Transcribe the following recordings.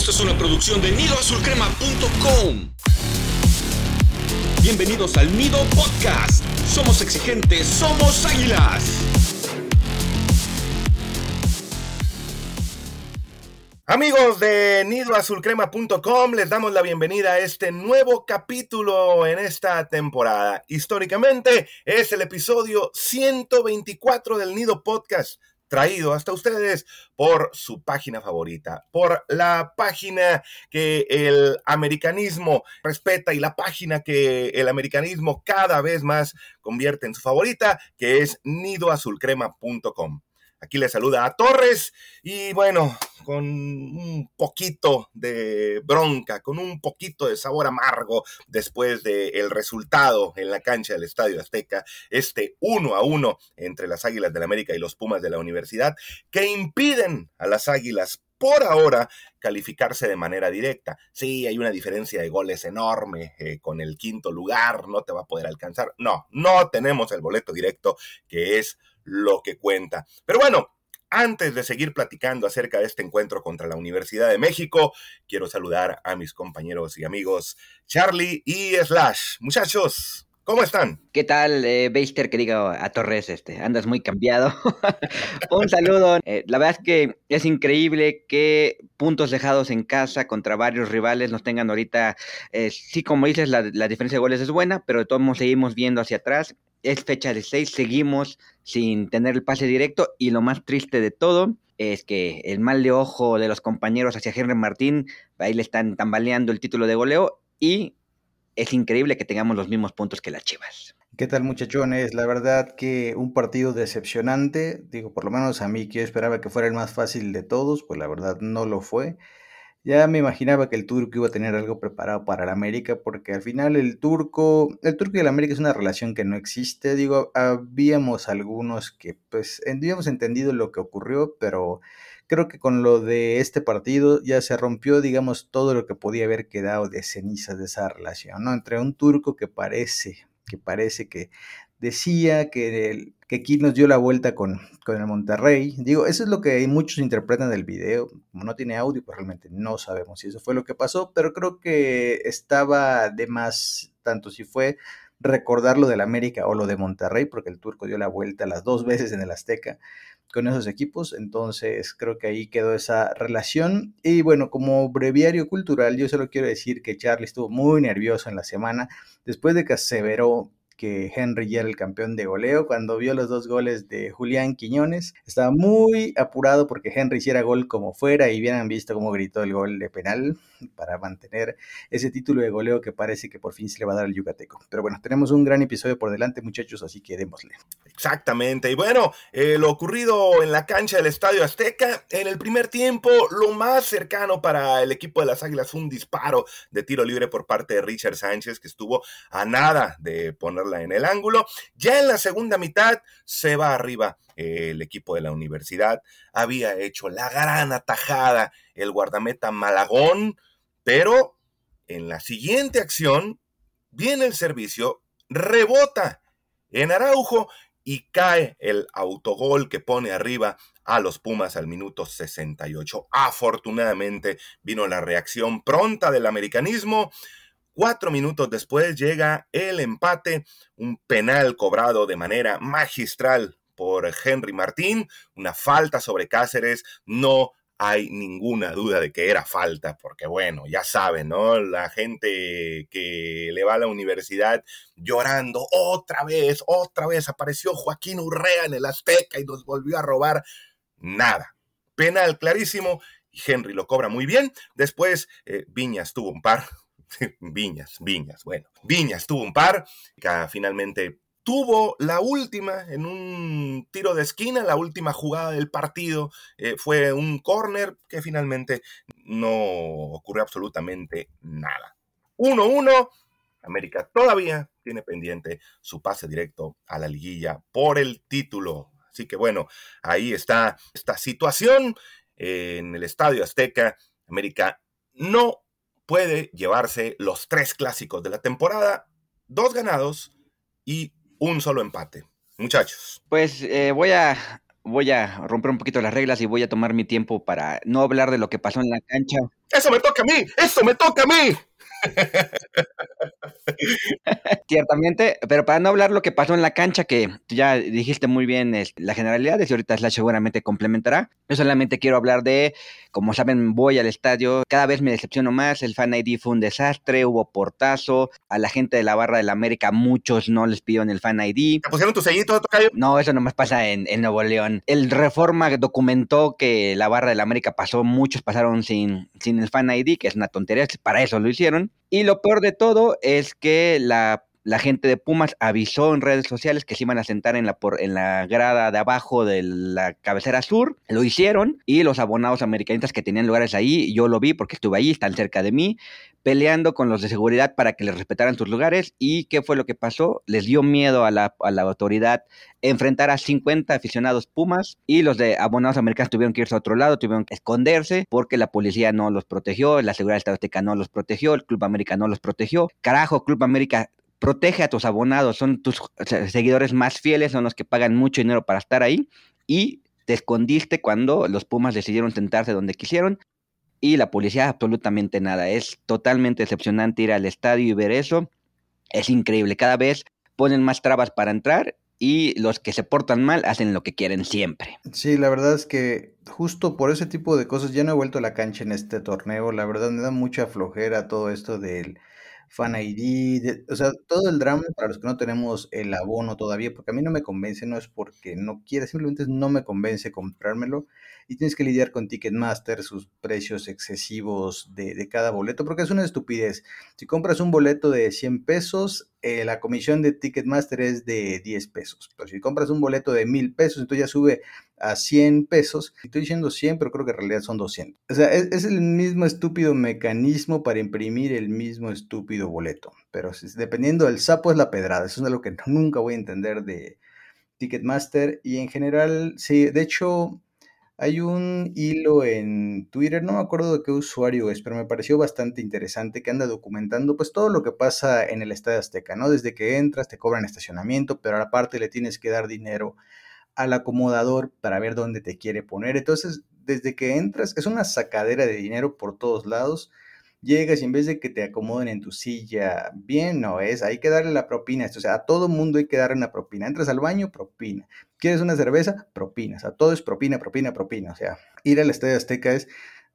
Esto es una producción de nidoazulcrema.com. Bienvenidos al Nido Podcast. Somos exigentes, somos águilas. Amigos de nidoazulcrema.com, les damos la bienvenida a este nuevo capítulo en esta temporada. Históricamente es el episodio 124 del Nido Podcast traído hasta ustedes por su página favorita, por la página que el americanismo respeta y la página que el americanismo cada vez más convierte en su favorita, que es nidoazulcrema.com. Aquí le saluda a Torres y bueno, con un poquito de bronca, con un poquito de sabor amargo después del resultado en la cancha del Estadio Azteca, este uno a uno entre las Águilas del la América y los Pumas de la Universidad, que impiden a las Águilas por ahora calificarse de manera directa. Sí, hay una diferencia de goles enorme eh, con el quinto lugar, no te va a poder alcanzar. No, no tenemos el boleto directo que es lo que cuenta. Pero bueno, antes de seguir platicando acerca de este encuentro contra la Universidad de México, quiero saludar a mis compañeros y amigos Charlie y Slash. Muchachos, ¿Cómo están? ¿Qué tal, eh, Beister? Que diga a Torres, este, andas muy cambiado. Un saludo. Eh, la verdad es que es increíble que puntos dejados en casa contra varios rivales nos tengan ahorita. Eh, sí, como dices, la, la, diferencia de goles es buena, pero de todos modos seguimos viendo hacia atrás es fecha de seis, seguimos sin tener el pase directo y lo más triste de todo es que el mal de ojo de los compañeros hacia Henry Martín, ahí le están tambaleando el título de goleo y es increíble que tengamos los mismos puntos que las Chivas. ¿Qué tal muchachones? La verdad que un partido decepcionante, digo, por lo menos a mí que yo esperaba que fuera el más fácil de todos, pues la verdad no lo fue. Ya me imaginaba que el turco iba a tener algo preparado para el América, porque al final el turco, el turco y el América es una relación que no existe. Digo, habíamos algunos que pues habíamos entendido lo que ocurrió, pero creo que con lo de este partido ya se rompió, digamos, todo lo que podía haber quedado de cenizas de esa relación, ¿no? Entre un turco que parece, que parece que decía que, el, que aquí nos dio la vuelta con, con, el Monterrey. Digo, eso es lo que muchos interpretan del video. Como no tiene audio, pues realmente no sabemos si eso fue lo que pasó, pero creo que estaba de más, tanto si fue recordar lo del América o lo de Monterrey, porque el turco dio la vuelta las dos veces en el Azteca con esos equipos, entonces creo que ahí quedó esa relación. Y bueno, como breviario cultural, yo solo quiero decir que Charlie estuvo muy nervioso en la semana, después de que aseveró que Henry ya era el campeón de goleo. Cuando vio los dos goles de Julián Quiñones, estaba muy apurado porque Henry hiciera gol como fuera y hubieran visto cómo gritó el gol de penal para mantener ese título de goleo que parece que por fin se le va a dar al Yucateco. Pero bueno, tenemos un gran episodio por delante, muchachos, así que démosle. Exactamente. Y bueno, eh, lo ocurrido en la cancha del Estadio Azteca, en el primer tiempo, lo más cercano para el equipo de las Águilas fue un disparo de tiro libre por parte de Richard Sánchez, que estuvo a nada de en el ángulo. Ya en la segunda mitad se va arriba el equipo de la universidad. Había hecho la gran atajada el guardameta Malagón, pero en la siguiente acción viene el servicio, rebota en Araujo y cae el autogol que pone arriba a los Pumas al minuto 68. Afortunadamente vino la reacción pronta del americanismo. Cuatro minutos después llega el empate, un penal cobrado de manera magistral por Henry Martín, una falta sobre Cáceres, no hay ninguna duda de que era falta, porque bueno, ya saben, ¿no? La gente que le va a la universidad llorando, otra vez, otra vez apareció Joaquín Urrea en el Azteca y nos volvió a robar. Nada. Penal clarísimo y Henry lo cobra muy bien. Después eh, Viñas tuvo un par, Viñas, Viñas, bueno. Viñas tuvo un par, que finalmente tuvo la última en un tiro de esquina, la última jugada del partido eh, fue un corner que finalmente no ocurrió absolutamente nada. 1-1, América todavía tiene pendiente su pase directo a la liguilla por el título. Así que bueno, ahí está esta situación en el Estadio Azteca. América no puede llevarse los tres clásicos de la temporada, dos ganados y un solo empate. Muchachos. Pues eh, voy a voy a romper un poquito las reglas y voy a tomar mi tiempo para no hablar de lo que pasó en la cancha. Eso me toca a mí, eso me toca a mí. Ciertamente, pero para no hablar lo que pasó en la cancha, que ya dijiste muy bien es, la generalidad, y ahorita Slash seguramente complementará. Yo solamente quiero hablar de, como saben, voy al estadio, cada vez me decepciono más, el Fan ID fue un desastre, hubo portazo, a la gente de la barra del América muchos no les pidieron el Fan ID. ¿Te pusieron tu sellito, Tocayo? No, eso nomás pasa en, en Nuevo León. El Reforma documentó que la barra del América pasó, muchos pasaron sin, sin el Fan ID, que es una tontería, para eso lo hicieron. Y lo peor de todo es que la, la, gente de Pumas avisó en redes sociales que se iban a sentar en la, en la grada de abajo de la cabecera sur. Lo hicieron y los abonados americanistas que tenían lugares ahí, yo lo vi porque estuve ahí, están cerca de mí, peleando con los de seguridad para que les respetaran sus lugares. ¿Y qué fue lo que pasó? Les dio miedo a la, a la autoridad enfrentar a 50 aficionados Pumas y los de abonados americanos tuvieron que irse a otro lado, tuvieron que esconderse porque la policía no los protegió, la seguridad estadística no los protegió, el Club América no los protegió. Carajo, Club América protege a tus abonados, son tus seguidores más fieles, son los que pagan mucho dinero para estar ahí y te escondiste cuando los Pumas decidieron sentarse donde quisieron y la policía absolutamente nada. Es totalmente decepcionante ir al estadio y ver eso. Es increíble, cada vez ponen más trabas para entrar y los que se portan mal hacen lo que quieren siempre. Sí, la verdad es que justo por ese tipo de cosas ya no he vuelto a la cancha en este torneo. La verdad me da mucha flojera todo esto del Fan ID, o sea, todo el drama para los que no tenemos el abono todavía, porque a mí no me convence, no es porque no quiera, simplemente no me convence comprármelo y tienes que lidiar con Ticketmaster, sus precios excesivos de, de cada boleto, porque es una estupidez. Si compras un boleto de 100 pesos, eh, la comisión de Ticketmaster es de 10 pesos, pero si compras un boleto de 1000 pesos, entonces ya sube a 100 pesos. Estoy diciendo 100, pero creo que en realidad son 200. O sea, es, el mismo estúpido mecanismo para imprimir el mismo estúpido boleto. Pero dependiendo del sapo es la pedrada. Eso es algo que nunca voy a entender de Ticketmaster. Y en general, sí, de hecho, hay un hilo en Twitter, no me acuerdo de qué usuario es, pero me pareció bastante interesante que anda documentando pues todo lo que pasa en el Estadio Azteca, ¿no? Desde que entras te cobran estacionamiento, pero aparte le tienes que dar dinero al acomodador para ver dónde te quiere poner. Entonces, desde que entras, es una sacadera de dinero por todos lados. Llegas y en vez de que te acomoden en tu silla, bien, no es, hay que darle la propina. O sea, a todo mundo hay que darle una propina. Entras al baño, propina. ¿Quieres una cerveza? Propina. O sea, todo es propina, propina, propina. O sea, ir al Estadio Azteca es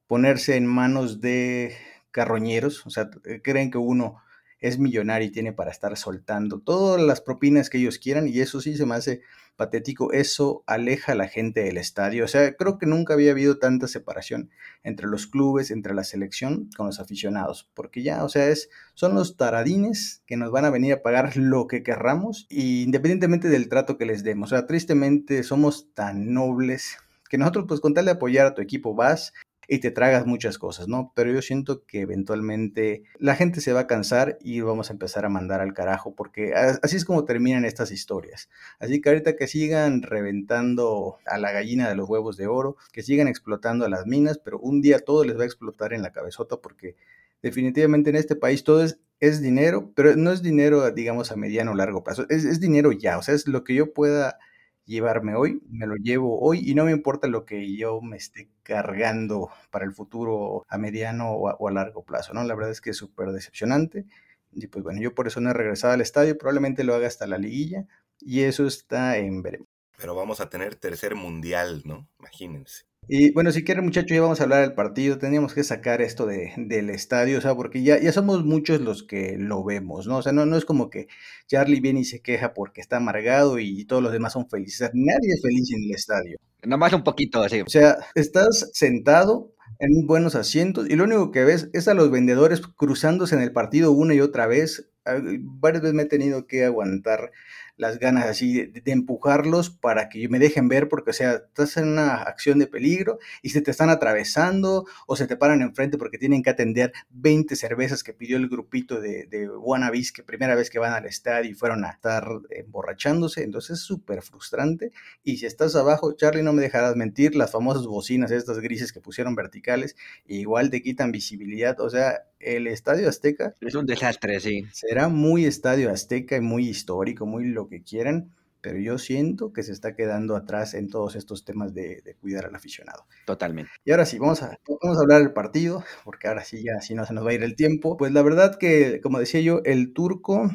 ponerse en manos de carroñeros. O sea, creen que uno es millonario y tiene para estar soltando todas las propinas que ellos quieran y eso sí se me hace patético, eso aleja a la gente del estadio, o sea, creo que nunca había habido tanta separación entre los clubes, entre la selección con los aficionados, porque ya, o sea, es, son los taradines que nos van a venir a pagar lo que querramos, independientemente del trato que les demos, o sea, tristemente somos tan nobles que nosotros pues con tal de apoyar a tu equipo vas y te tragas muchas cosas, ¿no? Pero yo siento que eventualmente la gente se va a cansar y vamos a empezar a mandar al carajo, porque así es como terminan estas historias. Así que ahorita que sigan reventando a la gallina de los huevos de oro, que sigan explotando a las minas, pero un día todo les va a explotar en la cabezota porque definitivamente en este país todo es, dinero, pero no es dinero, digamos, a mediano o largo plazo, es, es dinero ya, o sea, es lo que yo pueda llevarme hoy, me lo llevo hoy y no me importa lo que yo me esté cargando para el futuro a mediano o a, largo plazo, ¿no? La verdad es que es súper decepcionante y pues bueno, yo por eso no he regresado al estadio, probablemente lo haga hasta la liguilla y eso está en veremos. Pero vamos a tener tercer mundial, ¿no? Imagínense. Y bueno, si quieren muchachos, ya vamos a hablar del partido. Teníamos que sacar esto de, del estadio, o sea, porque ya, ya somos muchos los que lo vemos, ¿no? O sea, no, no es como que Charlie viene y se queja porque está amargado y todos los demás son felices. nadie es feliz en el estadio. Nomás un poquito así. O sea, estás sentado en buenos asientos y lo único que ves es a los vendedores cruzándose en el partido una y otra vez. Ah, varias veces me he tenido que aguantar las ganas así de, empujarlos para que me dejen ver, porque, o sea, estás en una acción de peligro y se te están atravesando o se te paran enfrente porque tienen que atender 20 cervezas que pidió el grupito de, de wannabes que primera vez que van al estadio y fueron a estar emborrachándose. Entonces es súper frustrante. Y si estás abajo, Charlie, no me dejarás mentir, las famosas bocinas, estas grises que pusieron verticales, igual te quitan visibilidad. O sea, el Estadio Azteca. Es un desastre, sí. Será muy Estadio Azteca y muy histórico, muy lo que quieran, pero yo siento que se está quedando atrás en todos estos temas de, cuidar al aficionado. Totalmente. Y ahora sí, vamos a, vamos a hablar del partido, porque ahora sí ya, si no se nos va a ir el tiempo. Pues la verdad que, como decía yo, el turco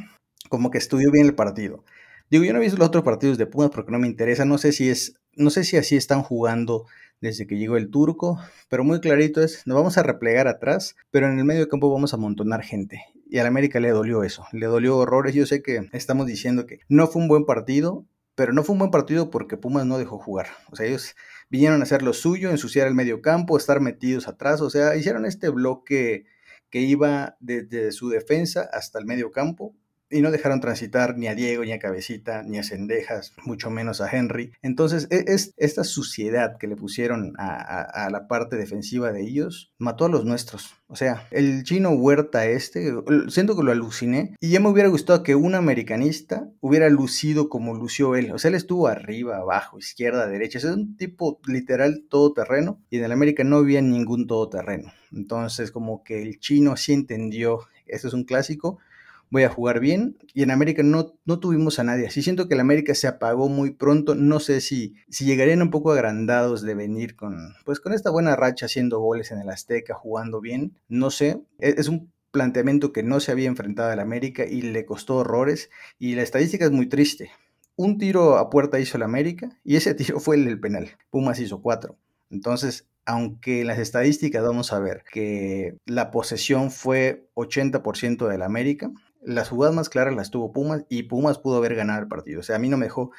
como que estudió bien el partido. Digo, yo no he visto los otros partidos de Pumas porque no me interesa, no sé si es, no sé si así están jugando desde que llegó el turco, pero muy clarito es, nos vamos a replegar atrás, pero en el medio campo vamos a amontonar gente. Y al América le dolió eso, le dolió horrores. Yo sé que estamos diciendo que no fue un buen partido, pero no fue un buen partido porque Pumas no dejó jugar. O sea, ellos vinieron a hacer lo suyo, ensuciar el medio campo, estar metidos atrás, o sea, hicieron este bloque que iba desde su defensa hasta el medio campo y no dejaron transitar ni a Diego, ni a Cabecita, ni a Cendejas, mucho menos a Henry. Entonces, e, es, esta suciedad que le pusieron a, la parte defensiva de ellos mató a los nuestros. O sea, el chino Huerta este, siento que lo aluciné y ya me hubiera gustado que un americanista hubiera lucido como lució él. O sea, él estuvo arriba, abajo, izquierda, derecha. Es un tipo literal todoterreno y en el América no había ningún todoterreno. Entonces, como que el chino sí entendió, esto es un clásico, voy a jugar bien. Y en América no, no tuvimos a nadie. Así siento que el América se apagó muy pronto. No sé si, si llegarían un poco agrandados de venir con, pues con esta buena racha haciendo goles en el Azteca, jugando bien. No sé. E, es, un planteamiento que no se había enfrentado al América y le costó horrores. Y la estadística es muy triste. Un tiro a puerta hizo el América y ese tiro fue el del penal. Pumas hizo cuatro. Entonces, aunque en las estadísticas vamos a ver que la posesión fue 80% del América, las jugadas más claras las tuvo Pumas y Pumas pudo haber ganado el partido. O sea, a mí no me dejó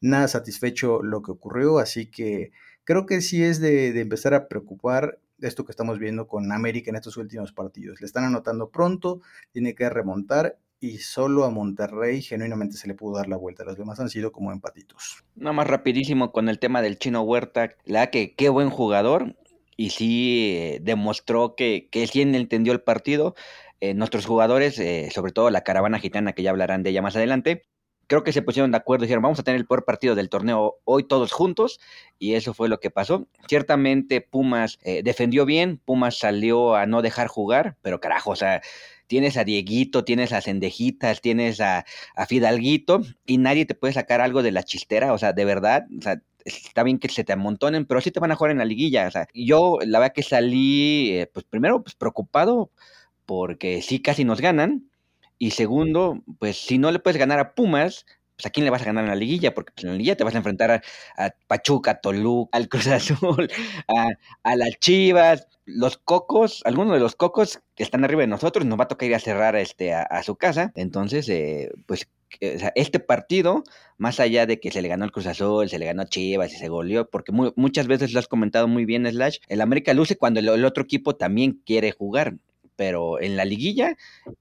nada satisfecho lo que ocurrió, así que creo que sí es de, empezar a preocupar esto que estamos viendo con América en estos últimos partidos. Le están anotando pronto, tiene que remontar y solo a Monterrey genuinamente se le pudo dar la vuelta. Los demás han sido como empatitos. Nada más rapidísimo con el tema del chino Huerta, la que qué buen jugador y sí eh, demostró que, que sí entendió el partido. Eh, nuestros jugadores, eh, sobre todo la caravana gitana, que ya hablarán de ella más adelante, creo que se pusieron de acuerdo y dijeron, vamos a tener el peor partido del torneo hoy todos juntos, y eso fue lo que pasó. Ciertamente Pumas eh, defendió bien, Pumas salió a no dejar jugar, pero carajo, o sea, tienes a Dieguito, tienes a Cendejitas, tienes a, a Fidalguito, y nadie te puede sacar algo de la chistera, o sea, de verdad, o sea, está bien que se te amontonen, pero sí te van a jugar en la liguilla, o sea, yo la verdad que salí, pues primero, pues preocupado, porque sí casi nos ganan. Y segundo, pues si no le puedes ganar a Pumas, pues a quién le vas a ganar en la liguilla, porque pues, en la liguilla te vas a enfrentar a, Pachuca, a Toluca, al Cruz Azul, a, a, las Chivas, los cocos, algunos de los cocos que están arriba de nosotros, nos va a tocar ir a cerrar este, a, su casa. Entonces, eh, pues este partido, más allá de que se le ganó al Cruz Azul, se le ganó a Chivas y se goleó, porque muchas veces lo has comentado muy bien, Slash, el América luce cuando el otro equipo también quiere jugar pero en la liguilla,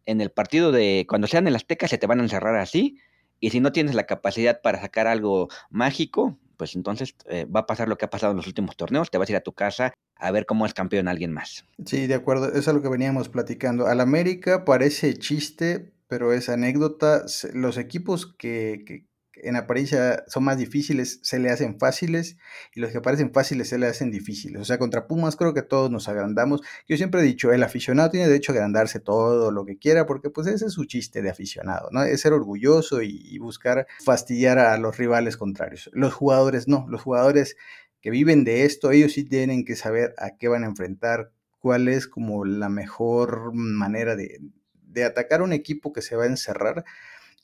en el partido de cuando sean el Azteca, se te van a encerrar así. Y si no tienes la capacidad para sacar algo mágico, pues entonces eh, va a pasar lo que ha pasado en los últimos torneos. Te vas a ir a tu casa a ver cómo es campeón alguien más. Sí, de acuerdo. Es lo que veníamos platicando. Al América parece chiste, pero es anécdota. Los equipos que, en apariencia son más difíciles, se le hacen fáciles, y los que parecen fáciles se le hacen difíciles. O sea, contra Pumas creo que todos nos agrandamos. Yo siempre he dicho, el aficionado tiene derecho a agrandarse todo lo que quiera, porque pues ese es su chiste de aficionado, ¿no? Es ser orgulloso y, buscar fastidiar a los rivales contrarios. Los jugadores no, los jugadores que viven de esto, ellos sí tienen que saber a qué van a enfrentar, cuál es como la mejor manera de, de atacar un equipo que se va a encerrar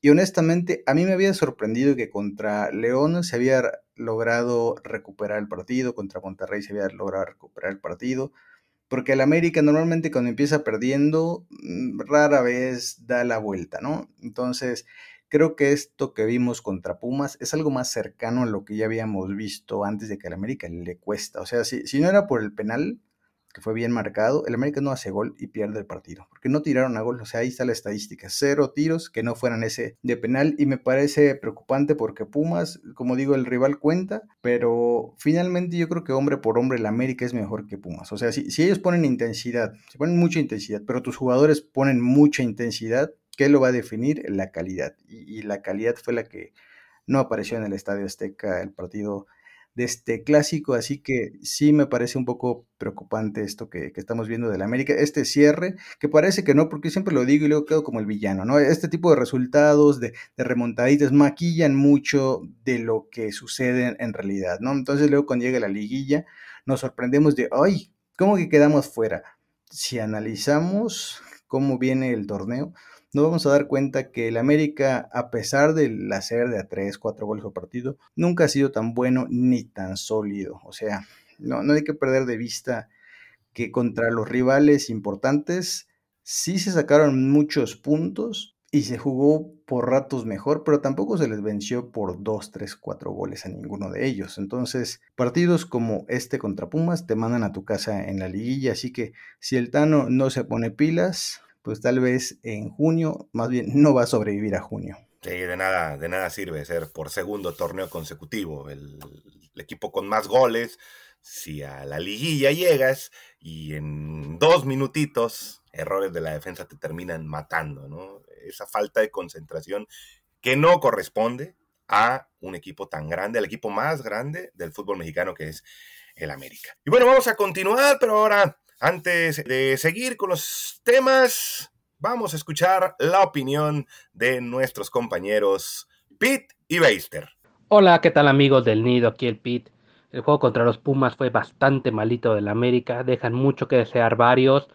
y honestamente, a mí me había sorprendido que contra León se había logrado recuperar el partido, contra Monterrey se había logrado recuperar el partido, porque el América normalmente cuando empieza perdiendo, mm, rara vez da la vuelta, ¿no? Entonces, creo que esto que vimos contra Pumas es algo más cercano a lo que ya habíamos visto antes de que al América le cuesta. O sea, si, si no era por el penal, que fue bien marcado, el América no hace gol y pierde el partido, porque no tiraron a gol, o sea, ahí está la estadística, cero tiros que no fueran ese de penal y me parece preocupante porque Pumas, como digo, el rival cuenta, pero finalmente yo creo que hombre por hombre el América es mejor que Pumas, o sea, si, ellos ponen intensidad, si ponen mucha intensidad, pero tus jugadores ponen mucha intensidad, ¿qué lo va a definir? La calidad, y la calidad fue la que no apareció en el Estadio Azteca el partido de este clásico, así que sí me parece un poco preocupante esto que, estamos viendo del América, este cierre, que parece que no, porque siempre lo digo y luego quedo como el villano, ¿no? Este tipo de resultados, de, de remontaditas, maquillan mucho de lo que sucede en realidad, ¿no? Entonces luego cuando llega la liguilla, nos sorprendemos de, ay, ¿cómo que quedamos fuera? Si analizamos cómo viene el torneo, nos vamos a dar cuenta que el América, a pesar del hacer de a 3, 4 goles por partido, nunca ha sido tan bueno ni tan sólido. O sea, no, no hay que perder de vista que contra los rivales importantes sí se sacaron muchos puntos y se jugó por ratos mejor, pero tampoco se les venció por 2, 3, 4 goles a ninguno de ellos. Entonces, partidos como este contra Pumas te mandan a tu casa en la liguilla, así que si el Tano no se pone pilas, pues tal vez en junio, más bien no va a sobrevivir a junio. Sí, de nada, de nada sirve ser por segundo torneo consecutivo el, equipo con más goles. Si a la liguilla llegas y en dos minutitos errores de la defensa te terminan matando, ¿no? Esa falta de concentración que no corresponde a un equipo tan grande, al equipo más grande del fútbol mexicano que es el América. Y bueno, vamos a continuar, pero ahora antes de seguir con los temas, vamos a escuchar la opinión de nuestros compañeros Pete y Beister. Hola, ¿qué tal amigos del Nido? Aquí el Pete. El juego contra los Pumas fue bastante malito del América, dejan mucho que desear varios.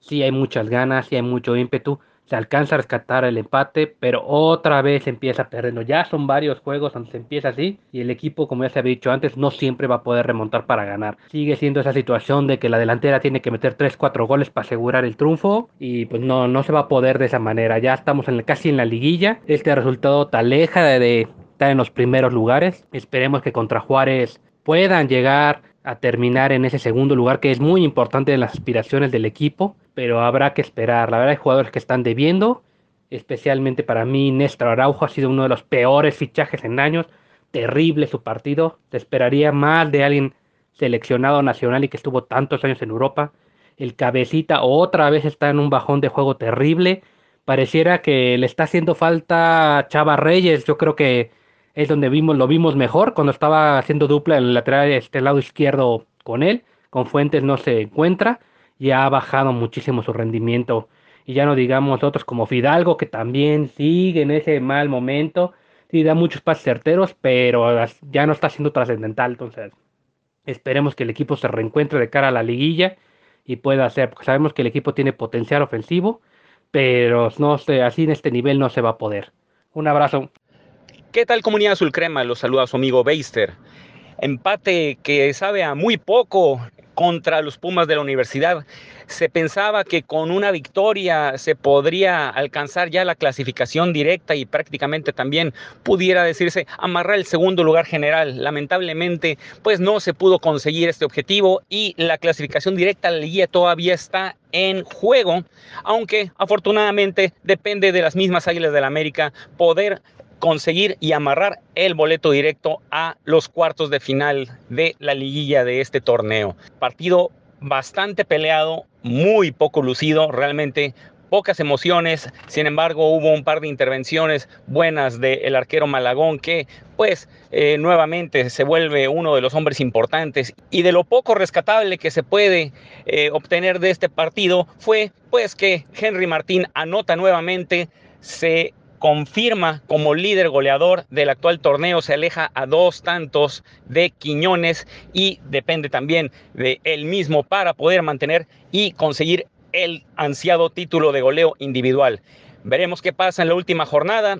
Sí hay muchas ganas, sí hay mucho ímpetu, se alcanza a rescatar el empate, pero otra vez empieza perdiendo. Ya son varios juegos donde se empieza así y el equipo, como ya se había dicho antes, no siempre va a poder remontar para ganar. Sigue siendo esa situación de que la delantera tiene que meter 3-4 goles para asegurar el triunfo y pues no, no se va a poder de esa manera. Ya estamos en casi en la liguilla. Este resultado te aleja de estar en los primeros lugares. Esperemos que contra Juárez puedan llegar a terminar en ese segundo lugar que es muy importante en las aspiraciones del equipo, pero habrá que esperar. La verdad hay jugadores que están debiendo, especialmente para mí Néstor Araujo ha sido uno de los peores fichajes en años, terrible su partido, te esperaría más de alguien seleccionado nacional y que estuvo tantos años en Europa. El cabecita otra vez está en un bajón de juego terrible. Pareciera que le está haciendo falta Chava Reyes. Yo creo que es donde vimos, lo vimos mejor cuando estaba haciendo dupla en el lateral, este lado izquierdo con él. Con Fuentes no se encuentra y ha bajado muchísimo su rendimiento. Y ya no digamos otros como Fidalgo, que también sigue en ese mal momento. Sí, da muchos pases certeros, pero ya no está siendo trascendental. Entonces, esperemos que el equipo se reencuentre de cara a la liguilla y pueda hacer, porque sabemos que el equipo tiene potencial ofensivo, pero no sé, así en este nivel no se va a poder. Un abrazo. ¿Qué tal comunidad azul crema? Los saluda su amigo Beister. Empate que sabe a muy poco contra los Pumas de la universidad. Se pensaba que con una victoria se podría alcanzar ya la clasificación directa y prácticamente también pudiera decirse amarrar el segundo lugar general. Lamentablemente, pues no se pudo conseguir este objetivo y la clasificación directa a la guía todavía está en juego, aunque afortunadamente depende de las mismas Águilas del la América poder conseguir y amarrar el boleto directo a los cuartos de final de la liguilla de este torneo. Partido bastante peleado, muy poco lucido, realmente pocas emociones, sin embargo hubo un par de intervenciones buenas del arquero Malagón que pues eh, nuevamente se vuelve uno de los hombres importantes y de lo poco rescatable que se puede eh, obtener de este partido fue pues que Henry Martín anota nuevamente, se confirma como líder goleador del actual torneo, se aleja a dos tantos de Quiñones y depende también de él mismo para poder mantener y conseguir el ansiado título de goleo individual. Veremos qué pasa en la última jornada.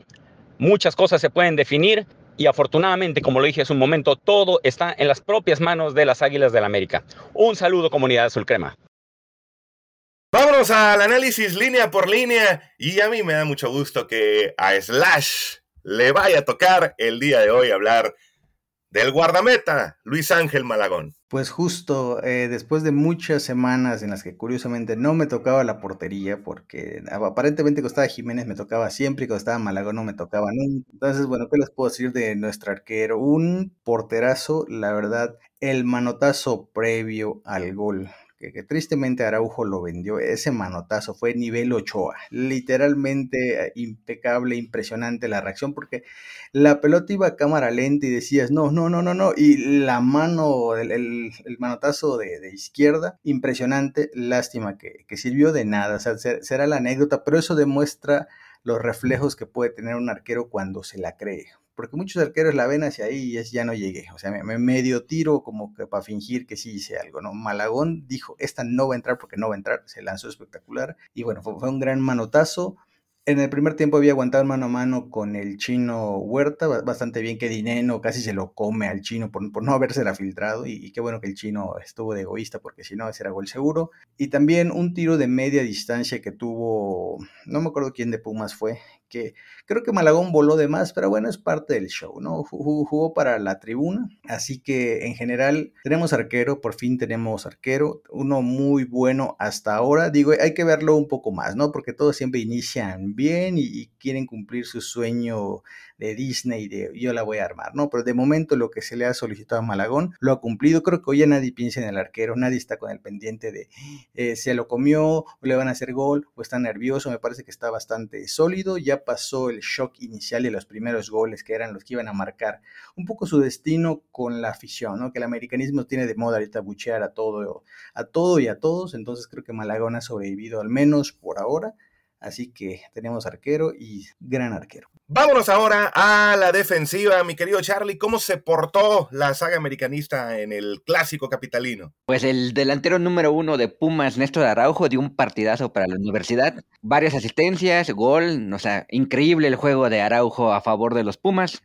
Muchas cosas se pueden definir y afortunadamente, como lo dije hace un momento, todo está en las propias manos de las Águilas del la América. Un saludo comunidad azul crema. Vámonos al análisis línea por línea y a mí me da mucho gusto que a Slash le vaya a tocar el día de hoy hablar del guardameta Luis Ángel Malagón. Pues justo eh, después de muchas semanas en las que curiosamente no me tocaba la portería, porque aparentemente cuando estaba Jiménez me tocaba siempre y cuando estaba Malagón no me tocaba nunca. Entonces, bueno, ¿qué les puedo decir de nuestro arquero? Un porterazo, la verdad, el manotazo previo al gol que, tristemente Araujo lo vendió. Ese manotazo fue nivel Ochoa, literalmente eh, impecable, impresionante la reacción, porque la pelota iba a cámara lenta y decías, no, no, no, no, no, y la mano, el, manotazo de, izquierda, impresionante, lástima que, sirvió de nada, o sea, será la anécdota, pero eso demuestra los reflejos que puede tener un arquero cuando se la cree porque muchos arqueros la ven hacia ahí y es ya no llegué. O sea, me, medio tiro como que para fingir que sí hice algo, ¿no? Malagón dijo, esta no va a entrar porque no va a entrar, se lanzó espectacular. Y bueno, fue, un gran manotazo. En el primer tiempo había aguantado mano a mano con el chino Huerta, bastante bien que Dineno casi se lo come al chino por, por no habérsela filtrado y, qué bueno que el chino estuvo de egoísta porque si no ese era gol seguro. Y también un tiro de media distancia que tuvo, no me acuerdo quién de Pumas fue, que creo que Malagón voló de más, pero bueno, es parte del show, ¿no? Jugó, para la tribuna, así que en general tenemos arquero, por fin tenemos arquero, uno muy bueno hasta ahora, digo, hay que verlo un poco más, ¿no? Porque todos siempre inician bien y quieren cumplir su sueño de Disney, de yo la voy a armar, ¿no? Pero de momento lo que se le ha solicitado a Malagón lo ha cumplido. Creo que hoy ya nadie piensa en el arquero, nadie está con el pendiente de eh, se lo comió, o le van a hacer gol, o está nervioso. Me parece que está bastante sólido. Ya pasó el shock inicial de los primeros goles que eran los que iban a marcar un poco su destino con la afición, ¿no? Que el americanismo tiene de moda ahorita buchear a todo, a todo y a todos. Entonces creo que Malagón ha sobrevivido al menos por ahora. Así que tenemos arquero y gran arquero. Vámonos ahora a la defensiva, mi querido Charlie. ¿Cómo se portó la saga americanista en el clásico capitalino? Pues el delantero número uno de Pumas, Néstor Araujo, dio un partidazo para la universidad. Varias asistencias, gol, o sea, increíble el juego de Araujo a favor de los Pumas.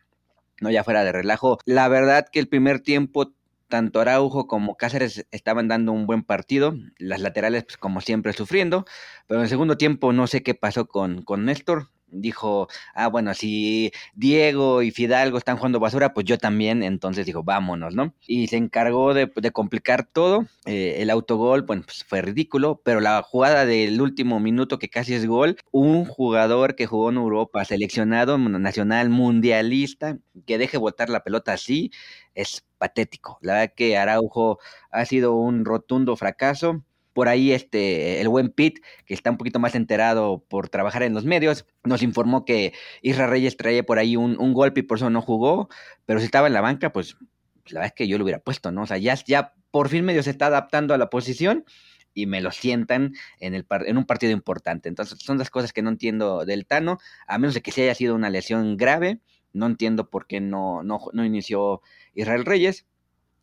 No, ya fuera de relajo. La verdad que el primer tiempo tanto Araujo como Cáceres estaban dando un buen partido, las laterales pues, como siempre sufriendo, pero en el segundo tiempo no sé qué pasó con, con Néstor, dijo, ah, bueno, si Diego y Fidalgo están jugando basura, pues yo también, entonces dijo, vámonos, ¿no? Y se encargó de, complicar todo, eh, el autogol, bueno, pues fue ridículo, pero la jugada del último minuto que casi es gol, un jugador que jugó en Europa, seleccionado nacional, mundialista, que deje botar la pelota así, es patético. La verdad que Araujo ha sido un rotundo fracaso por ahí este, el buen Pete, que está un poquito más enterado por trabajar en los medios, nos informó que Isra Reyes traía por ahí un, golpe y por eso no jugó, pero si estaba en la banca, pues la verdad es que yo lo hubiera puesto, ¿no? O sea, ya, ya por fin medio se está adaptando a la posición y me lo sientan en, el en un partido importante. Entonces, son las cosas que no entiendo del Tano, a menos de que se haya sido una lesión grave, no entiendo por qué no, no, no inició Israel Reyes.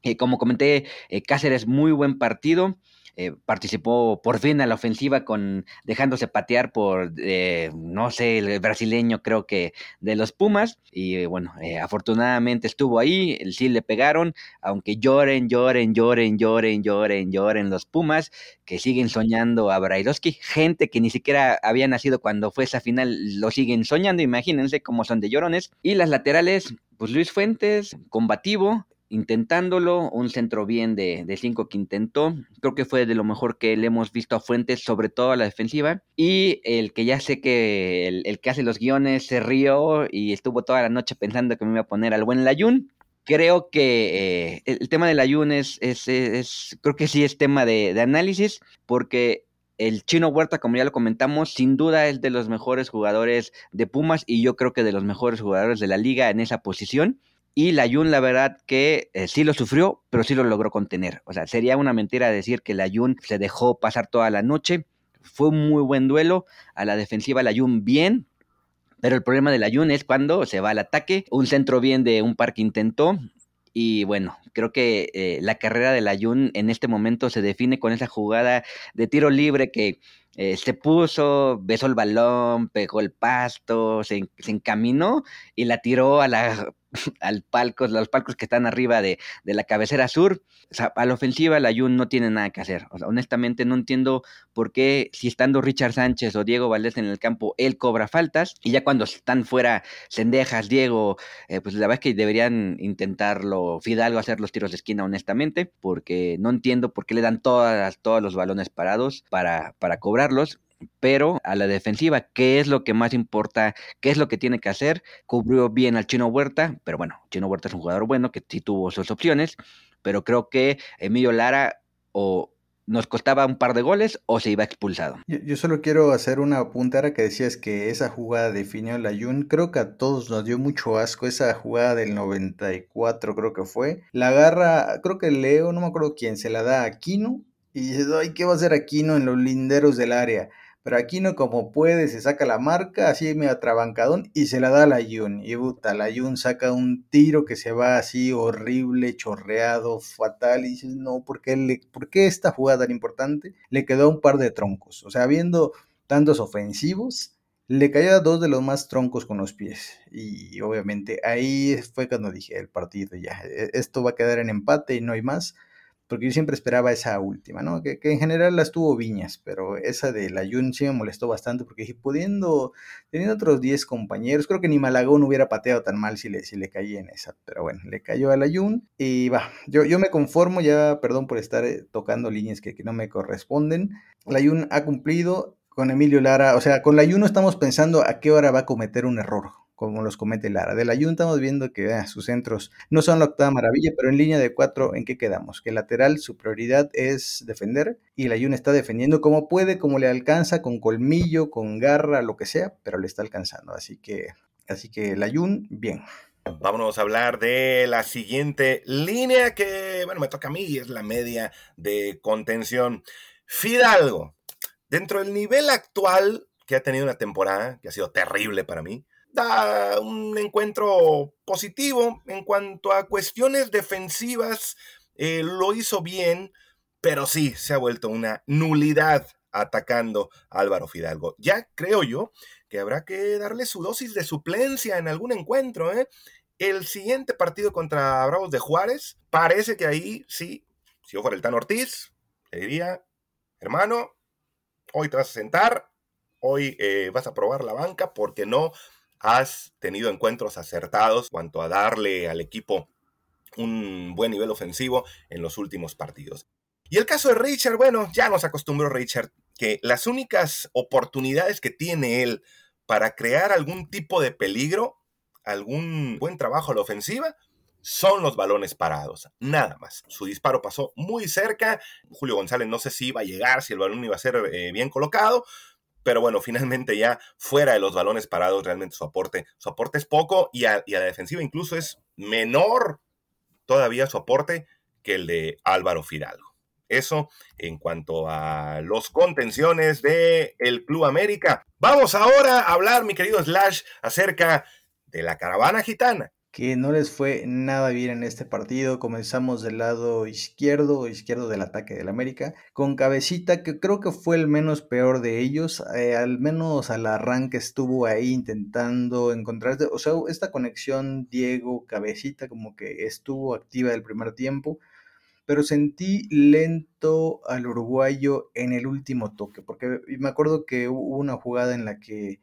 Eh, como comenté, eh, Cáceres, muy buen partido. Eh, participó por fin a la ofensiva con dejándose patear por, eh, no sé, el brasileño creo que de los Pumas. Y eh, bueno, afortunadamente estuvo ahí, sí le pegaron, aunque lloren, lloren, lloren, lloren, lloren, lloren los Pumas, que siguen soñando a Brailovsky. Gente que ni siquiera había nacido cuando fue esa final, lo siguen soñando, imagínense cómo son de llorones. Y las laterales, pues Luis Fuentes, combativo, intentándolo, un centro bien de, de cinco que intentó, creo que fue de lo mejor que le hemos visto a Fuentes, sobre todo a la defensiva, y el que ya sé que el, que hace los guiones se rió y estuvo toda la noche pensando que me iba a poner al buen Layun, creo que eh, el, tema del Layun es, es, creo que sí es tema de, de análisis, porque el Chino Huerta, como ya lo comentamos, sin duda es de los mejores jugadores de Pumas y yo creo que de los mejores jugadores de la liga en esa posición. Y la Jun, la verdad que eh, sí lo sufrió, pero sí lo logró contener. O sea, sería una mentira decir que la Jun se dejó pasar toda la noche. Fue un muy buen duelo. A la defensiva la Jun bien. Pero el problema de la Jun es cuando se va al ataque. Un centro bien de un par que intentó. Y bueno, creo que eh, la carrera de la Jun en este momento se define con esa jugada de tiro libre que se puso, besó el balón, pegó el pasto, se, encaminó y la tiró a la al los palcos que están arriba de, la cabecera sur. O a la ofensiva, la Jun no tiene nada que hacer. Honestamente no entiendo por qué, si estando Richard Sánchez o Diego Valdés en el campo, él cobra faltas. Y ya cuando están fuera Cendejas, Diego, eh, pues la verdad es que deberían intentarlo, Fidalgo, hacer los tiros de esquina, honestamente, porque no entiendo por qué le dan todas, todos los balones parados para, para pero a la defensiva, ¿qué es lo que más importa? ¿Qué es lo que tiene que hacer? Cubrió bien al Chino Huerta, pero bueno, Chino Huerta es un jugador bueno que sí tuvo sus opciones, pero creo que Emilio Lara o nos costaba un par de goles o se iba expulsado. Yo, solo quiero hacer una puntera que decías que esa jugada definió la Jun. Creo que a todos nos dio mucho asco esa jugada del 94, creo que fue. La agarra, creo que Leo, no me acuerdo quién, se la da a Aquino y dices, ay, ¿qué va a hacer Aquino en los linderos del área? Pero Aquino como puede se saca la marca, así medio trabancadón, y se la da a la Yun. Y puta, la Yun saca un tiro que se va así horrible, chorreado, fatal. Y dices, no, ¿por qué, le, ¿por qué esta jugada tan importante? Le quedó un par de troncos. O sea, viendo tantos ofensivos, le cayó a dos de los más troncos con los pies. Y obviamente ahí fue cuando dije el partido ya, e, esto va a quedar en empate y no hay más porque yo siempre esperaba esa última, ¿no? Que, en general las tuvo Viñas, pero esa de la Jun sí me molestó bastante porque dije, pudiendo, teniendo otros 10 compañeros, creo que ni Malagón hubiera pateado tan mal si le, si le caía en esa, pero bueno, le cayó a la Jun y va, yo, yo me conformo, ya perdón por estar eh, tocando líneas que, que no me corresponden, la Jun ha cumplido con Emilio Lara, o sea, con la Jun no estamos pensando a qué hora va a cometer un error, como los comete Lara. De la Jun estamos viendo que ah, sus centros no son la octava maravilla, pero en línea de cuatro, ¿en qué quedamos? Que el lateral, su prioridad es defender y la Jun está defendiendo como puede, como le alcanza, con colmillo, con garra, lo que sea, pero le está alcanzando. Así que, así que la Jun, bien. Vámonos a hablar de la siguiente línea que, bueno, me toca a mí y es la media de contención. Fidalgo, dentro del nivel actual que ha tenido una temporada que ha sido terrible para mí, da un encuentro positivo en cuanto a cuestiones defensivas. Eh, lo hizo bien, pero sí se ha vuelto una nulidad atacando a Álvaro Fidalgo. Ya creo yo que habrá que darle su dosis de suplencia en algún encuentro. ¿eh? El siguiente partido contra Bravos de Juárez, parece que ahí sí, si yo fuera el Tan Ortiz, le diría, hermano, hoy te vas a sentar, hoy eh, vas a probar la banca porque no has tenido encuentros acertados cuanto a darle al equipo un buen nivel ofensivo en los últimos partidos. Y el caso de Richard, bueno, ya nos acostumbró Richard que las únicas oportunidades que tiene él para crear algún tipo de peligro, algún buen trabajo a la ofensiva, son los balones parados, nada más. Su disparo pasó muy cerca, Julio González no sé si iba a llegar, si el balón iba a ser eh, bien colocado, pero bueno, finalmente ya fuera de los balones parados, realmente su aporte, su aporte es poco y a, la defensiva incluso es menor todavía su aporte que el de Álvaro Fidalgo. Eso en cuanto a los contenciones del el Club América. Vamos ahora a hablar, mi querido Slash, acerca de la caravana gitana que no les fue nada bien en este partido. Comenzamos del lado izquierdo, izquierdo del ataque del América, con Cabecita, que creo que fue el menos peor de ellos. Eh, al menos al arranque estuvo ahí intentando encontrar, o sea, esta conexión Diego-Cabecita como que estuvo activa el primer tiempo. Pero sentí lento al uruguayo en el último toque, porque me acuerdo que hubo una jugada en la que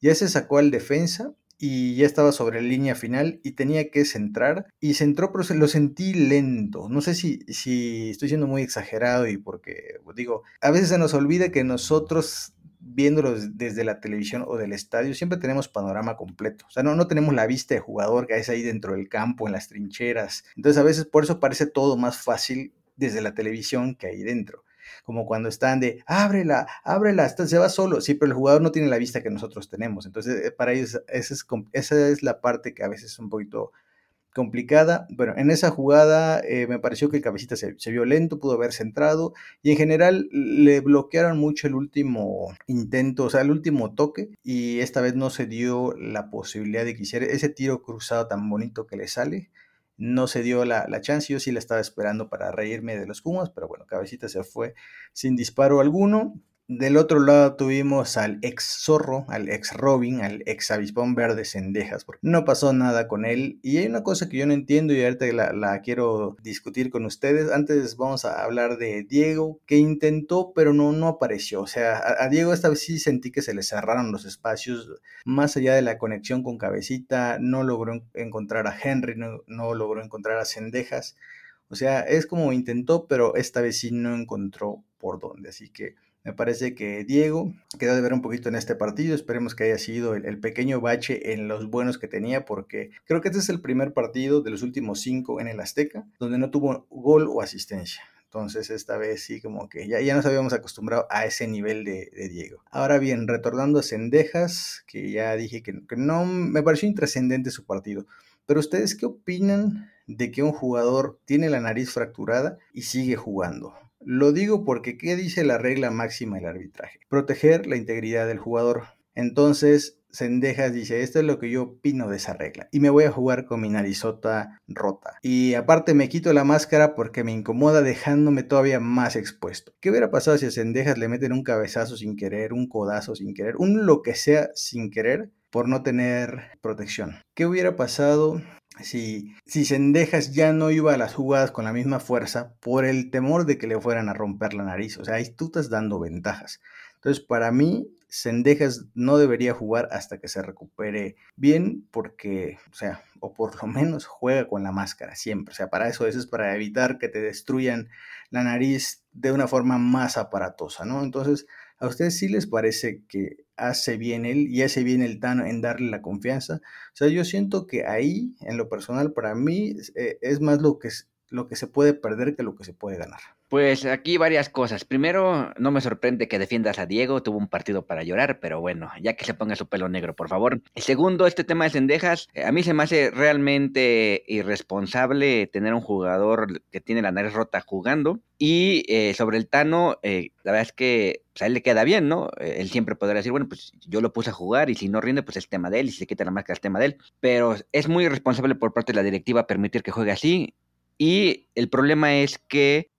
ya se sacó al defensa y ya estaba sobre la línea final y tenía que centrar y centró pero lo sentí lento no sé si, si estoy siendo muy exagerado y porque digo a veces se nos olvida que nosotros viéndolo desde la televisión o del estadio siempre tenemos panorama completo o sea no, no tenemos la vista de jugador que es ahí dentro del campo en las trincheras entonces a veces por eso parece todo más fácil desde la televisión que ahí dentro como cuando están de, ábrela, ábrela, se va solo. Sí, pero el jugador no tiene la vista que nosotros tenemos. Entonces, eh, para ellos, esa es, esa es la parte que a veces es un poquito complicada. Bueno, en esa jugada eh, me pareció que el cabecita se, se, vio lento, pudo haber centrado y en general le bloquearon mucho el último intento, o sea, el último toque y esta vez no se dio la posibilidad de que hiciera ese tiro cruzado tan bonito que le sale no se dio la, la, chance, yo sí la estaba esperando para reírme de los Pumas, pero bueno, Cabecita se fue sin disparo alguno. Del otro lado tuvimos al ex zorro, al ex Robin, al ex avispón verde Cendejas, porque no pasó nada con él. Y hay una cosa que yo no entiendo y ahorita la, la quiero discutir con ustedes. Antes vamos a hablar de Diego, que intentó, pero no, no apareció. O sea, a, Diego esta vez sí sentí que se le cerraron los espacios. Más allá de la conexión con Cabecita, no logró encontrar a Henry, no, no logró encontrar a Cendejas. O sea, es como intentó, pero esta vez sí no encontró por dónde. Así que me parece que Diego quedó de ver un poquito en este partido. Esperemos que haya sido el, pequeño bache en los buenos que tenía, porque creo que este es el primer partido de los últimos cinco en el Azteca donde no tuvo gol o asistencia. Entonces esta vez sí como que ya, ya nos habíamos acostumbrado a ese nivel de, Diego. Ahora bien, retornando a Cendejas, que ya dije que, que no me pareció intrascendente su partido. Pero ustedes, ¿qué opinan de que un jugador tiene la nariz fracturada y sigue jugando? Lo digo porque ¿qué dice la regla máxima del arbitraje? Proteger la integridad del jugador. Entonces, Sendejas dice, esto es lo que yo opino de esa regla. Y me voy a jugar con mi narizota rota. Y aparte me quito la máscara porque me incomoda dejándome todavía más expuesto. ¿Qué hubiera pasado si a Sendejas le meten un cabezazo sin querer, un codazo sin querer, un lo que sea sin querer por no tener protección? ¿Qué hubiera pasado si, si Sendejas ya no iba a las jugadas con la misma fuerza por el temor de que le fueran a romper la nariz? O sea, ahí tú estás dando ventajas. Entonces, para mí, Sendejas no debería jugar hasta que se recupere bien, porque, o sea, o por lo menos juega con la máscara siempre. O sea, para eso, eso es para evitar que te destruyan la nariz de una forma más aparatosa, ¿no? Entonces, ¿a ustedes sí les parece que hace bien él y hace bien el Tano en darle la confianza? O sea, yo siento que ahí, en lo personal, para mí, eh, es más lo que, lo que se puede perder que lo que se puede ganar. Pues aquí varias cosas. Primero, no me sorprende que defiendas a Diego, tuvo un partido para llorar, pero bueno, ya que se ponga su pelo negro, por favor. Segundo, este tema de Cendejas, eh, a mí se me hace realmente irresponsable tener un jugador que tiene la nariz rota jugando. Y eh, sobre el Tano, eh, la verdad es que pues, a él le queda bien, ¿no? él siempre podrá decir, bueno, pues yo lo puse a jugar y si no rinde, pues es tema de él, y si se quita la máscara es tema de él. Pero es muy irresponsable por parte de la directiva permitir que juegue así. Y el problema es que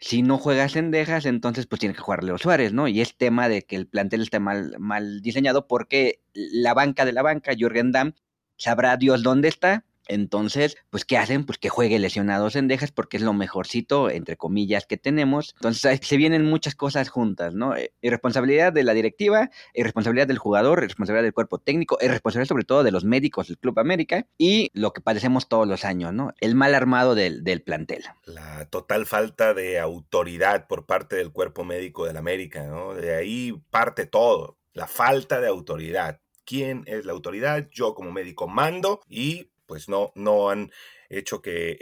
si no juega Sendejas, entonces pues tiene que jugar Leo Suárez, ¿no? Y es tema de que el plantel esté mal, mal diseñado porque la banca de la banca, Jürgen Damm, sabrá Dios dónde está, entonces, pues, ¿qué hacen? Pues que juegue lesionados en Dejas porque es lo mejorcito, entre comillas, que tenemos. Entonces, se vienen muchas cosas juntas, ¿no? Eh, irresponsabilidad de la directiva, irresponsabilidad del jugador, irresponsabilidad del cuerpo técnico, irresponsabilidad sobre todo de los médicos del Club América y lo que padecemos todos los años, ¿no? El mal armado del, del plantel. La total falta de autoridad por parte del cuerpo médico del América, ¿no? De ahí parte todo, la falta de autoridad. ¿Quién es la autoridad? Yo como médico mando y pues no, no han hecho que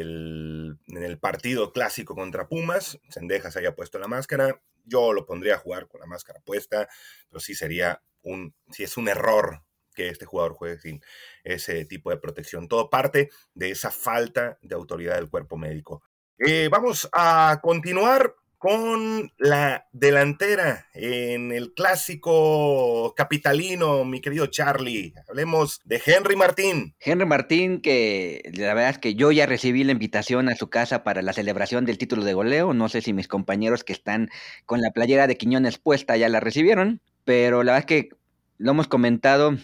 en el partido clásico contra Pumas, Sendejas haya puesto la máscara. Yo lo pondría a jugar con la máscara puesta, pero sí sería un, sí es un error que este jugador juegue sin ese tipo de protección. Todo parte de esa falta de autoridad del cuerpo médico. Eh, vamos a continuar con la delantera en el clásico capitalino, mi querido Charlie. Hablemos de Henry Martín. Henry Martín, que la verdad es que yo ya recibí la invitación a su casa para la celebración del título de goleo. No sé si mis compañeros que están con la playera de Quiñones puesta ya la recibieron, pero la verdad es que lo hemos comentado.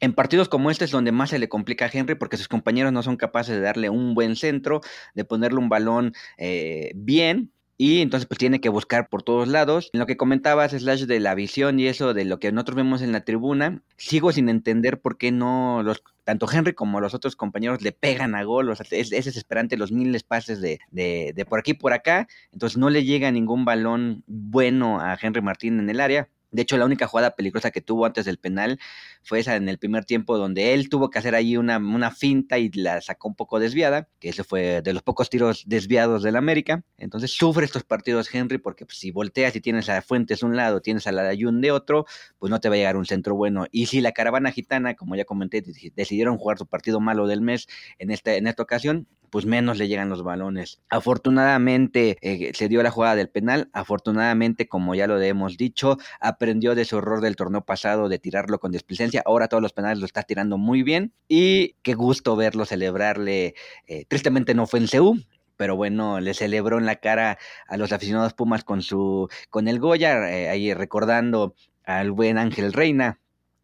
En partidos como este es donde más se le complica a Henry porque sus compañeros no son capaces de darle un buen centro, de ponerle un balón eh, bien y entonces pues tiene que buscar por todos lados. En lo que comentabas, Slash, de la visión y eso de lo que nosotros vemos en la tribuna, sigo sin entender por qué no los tanto Henry como los otros compañeros le pegan a gol, o sea, es, desesperante los miles pases de, de, de por aquí por acá, entonces no le llega ningún balón bueno a Henry Martín en el área. De hecho, la única jugada peligrosa que tuvo antes del penal fue esa en el primer tiempo donde él tuvo que hacer ahí una, una finta y la sacó un poco desviada, que ese fue de los pocos tiros desviados del América. Entonces sufre estos partidos Henry porque pues, si volteas y tienes a Fuentes de un lado, tienes a la Ayun de otro, pues no te va a llegar un centro bueno. Y si la caravana gitana, como ya comenté, decidieron jugar su partido malo del mes en esta, en esta ocasión, pues menos le llegan los balones. Afortunadamente eh, se dio la jugada del penal, afortunadamente, como ya lo hemos dicho, aprendió de su error del torneo pasado de tirarlo con displicencia, ahora todos los penales lo está tirando muy bien. Y qué gusto verlo celebrarle, eh, tristemente no fue en CEU, pero bueno, le celebró en la cara a los aficionados Pumas con su con el Goya, eh, ahí recordando al buen Ángel Reina,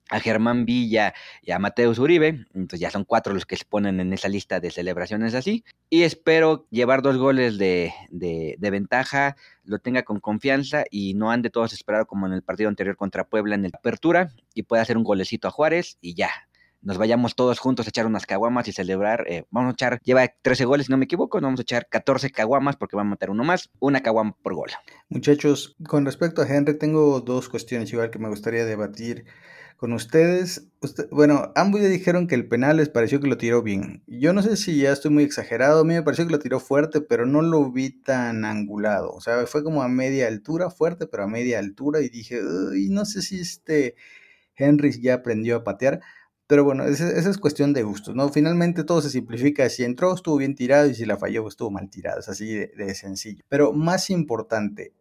a Germán Villa y a Mateus Uribe. Entonces ya son cuatro los que se ponen en esa lista de celebraciones así. Y espero llevar dos goles de, de, ventaja, lo tenga con confianza y no ande todos esperados como en el partido anterior contra Puebla en la apertura y pueda hacer un golecito a Juárez y ya. Nos vayamos todos juntos a echar unas caguamas y celebrar. Eh, vamos a echar, lleva 13 goles, si no me equivoco, vamos a echar 14 caguamas porque va a meter uno más, una caguama por gol. Muchachos, con respecto a Henry, tengo dos cuestiones igual que me gustaría debatir con ustedes. bueno, ambos ya dijeron que el penal les pareció que lo tiró bien. Yo no sé si ya estoy muy exagerado, a mí me pareció que lo tiró fuerte, pero no lo vi tan angulado. O sea, fue como a media altura, fuerte, pero a media altura. Y dije, y no sé si este Henry ya aprendió a patear. Pero bueno, esa, es cuestión de gustos, ¿no? Finalmente todo se simplifica. Si entró, estuvo bien tirado y si la falló, estuvo mal tirado. Es así de sencillo. Pero más importante,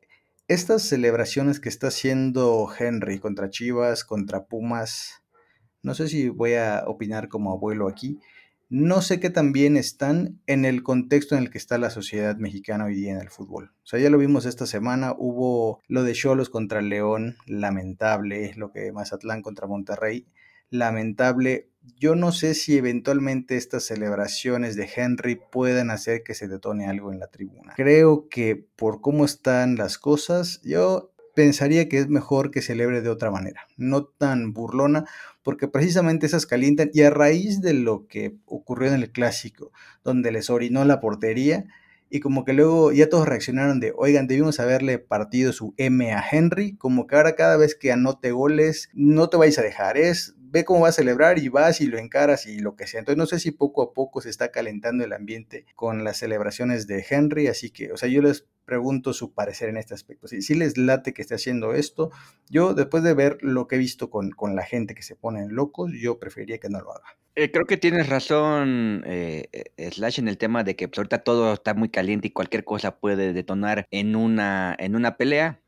estas celebraciones que está haciendo Henry contra Chivas, contra Pumas, no sé si voy a opinar como abuelo aquí, no sé qué tan bien están en el contexto en el que está la sociedad mexicana hoy día en el fútbol. O sea, ya lo vimos esta semana, hubo lo de Cholos contra León, lamentable, lo que Mazatlán contra Monterrey, lamentable. Yo no sé si eventualmente estas celebraciones de Henry puedan hacer que se detone algo en la tribuna. Creo que por cómo están las cosas, yo pensaría que es mejor que celebre de otra manera, no tan burlona, porque precisamente esas calientan y a raíz de lo que ocurrió en el clásico, donde les orinó la portería, y como que luego ya todos reaccionaron de, oigan, debimos haberle partido su M a Henry, como que ahora cada vez que anote goles, no te vais a dejar, es ve cómo va a celebrar y vas y lo encaras y lo que sea. Entonces no sé si poco a poco se está calentando el ambiente con las celebraciones de Henry, así que, o sea, yo les pregunto su parecer en este aspecto. Si, si les late que esté haciendo esto, yo después de ver lo que he visto con, con la gente que se ponen locos, yo preferiría que no lo haga. Eh, creo que tienes razón, eh, eh, Slash, en el tema de que pues, ahorita todo está muy caliente y cualquier cosa puede detonar en una, en una pelea.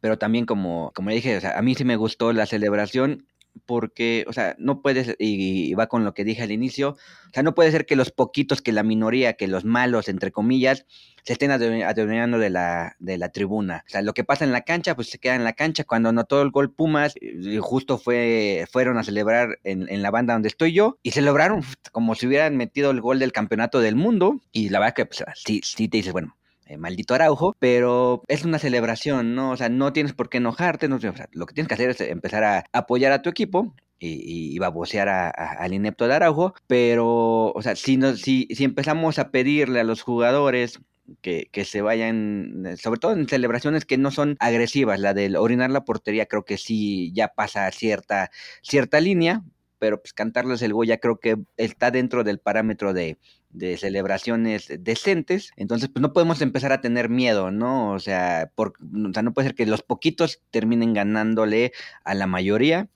Pero también, como, como dije, a mí sí me gustó la celebración porque, o sea, no puedes, y, va con lo que dije al inicio, o sea, no puede ser que los poquitos, que la minoría, que los malos, entre comillas, se estén adueñando de la, de la tribuna. O sea, lo que pasa en la cancha, pues se queda en la cancha. Cuando anotó el gol Pumas, y justo fue, fueron a celebrar en, en, la banda donde estoy yo, y celebraron como si hubieran metido el gol del campeonato del mundo, y la verdad que pues, sí, sí te dices, bueno, eh, maldito Araujo, pero es una celebración, ¿no? O sea, no tienes por qué enojarte, no, lo que tienes que hacer es empezar a apoyar a tu equipo y, y babosear al inepto de Araujo, pero, o sea, si, no, si, si empezamos a pedirle a los jugadores que, que, se vayan, sobre todo en celebraciones que no son agresivas, la del orinar la portería creo que sí ya pasa cierta, cierta línea, pero pues cantarles el Goya creo que está dentro del parámetro de, de celebraciones decentes, entonces pues no podemos empezar a tener miedo, ¿no? O sea, no puede ser que los poquitos terminen ganándole a la mayoría.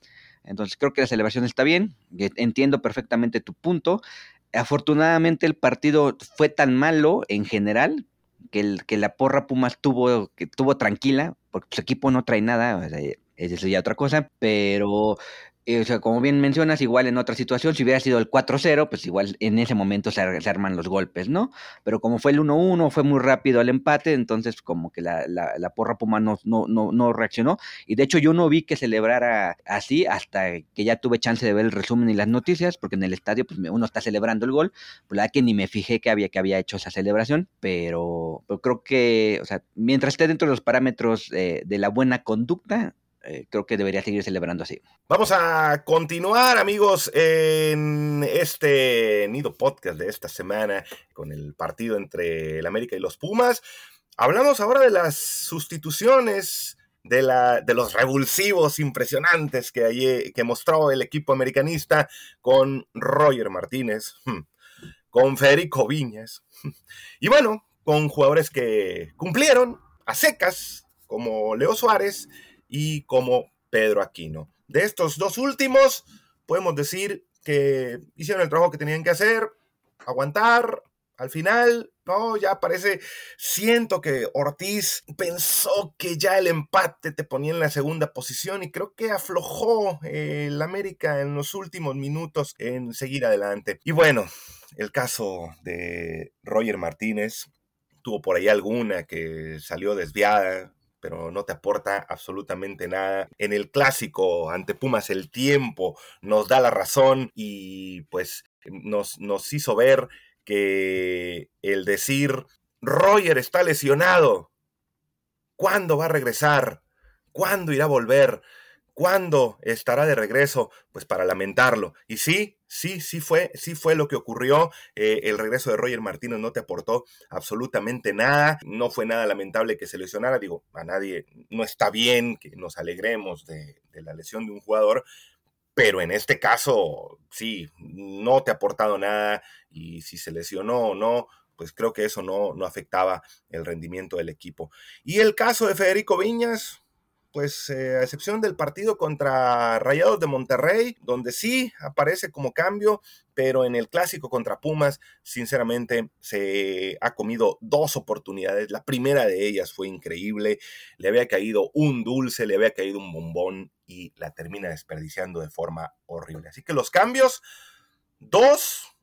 Entonces creo que la celebración está bien, entiendo perfectamente tu punto. Afortunadamente el partido fue tan malo en general que, el, que la porra Pumas tuvo, que tuvo tranquila, porque su equipo no trae nada, o sea, es ya otra cosa, pero o sea, como bien mencionas, igual en otra situación, si hubiera sido el 4-0, pues igual en ese momento se, arman los golpes, ¿no? Pero como fue el 1-1, fue muy rápido el empate, entonces como que la, la, porra Puma no, no, no, reaccionó. Y de hecho yo no vi que celebrara así hasta que ya tuve chance de ver el resumen y las noticias, porque en el estadio pues uno está celebrando el gol, pues la verdad que ni me fijé que había, hecho esa celebración, pero, creo que, o sea, mientras esté dentro de los parámetros de la buena conducta, eh, creo que debería seguir celebrando así. Vamos a continuar, amigos, en este Nido Podcast de esta semana con el partido entre el América y los Pumas. Hablamos ahora de las sustituciones. De, la, de los revulsivos impresionantes que, que mostró el equipo americanista con Roger Martínez, hmm, con Federico Viñas, hmm, y bueno, con jugadores que cumplieron a secas, como Leo Suárez y como Pedro Aquino. De estos dos últimos, podemos decir que hicieron el trabajo que tenían que hacer, aguantar. Al final, no, ya parece, siento que Ortiz pensó que ya el empate te ponía en la segunda posición y creo que aflojó el América en los últimos minutos en seguir adelante. Y bueno, el caso de Roger Martínez, tuvo por ahí alguna que salió desviada, pero no te aporta absolutamente nada. En el clásico ante Pumas el tiempo nos da la razón y pues nos, nos hizo ver que el decir Roger está lesionado, ¿cuándo va a regresar? ¿Cuándo irá a volver? ¿Cuándo estará de regreso? Pues para lamentarlo. Y sí, sí, sí fue, sí fue lo que ocurrió. Eh, el regreso de Roger Martínez no te aportó absolutamente nada. No fue nada lamentable que se lesionara. Digo, a nadie no está bien que nos alegremos de, la lesión de un jugador, pero en este caso, sí, no te ha aportado nada y si se lesionó o no, pues creo que eso no, no afectaba el rendimiento del equipo. Y el caso de Federico Viñas, pues eh, a excepción del partido contra Rayados de Monterrey, donde sí aparece como cambio, pero en el clásico contra Pumas, sinceramente, se ha comido dos oportunidades. La primera de ellas fue increíble, le había caído un dulce, le había caído un bombón y la termina desperdiciando de forma horrible. Así que los cambios, dos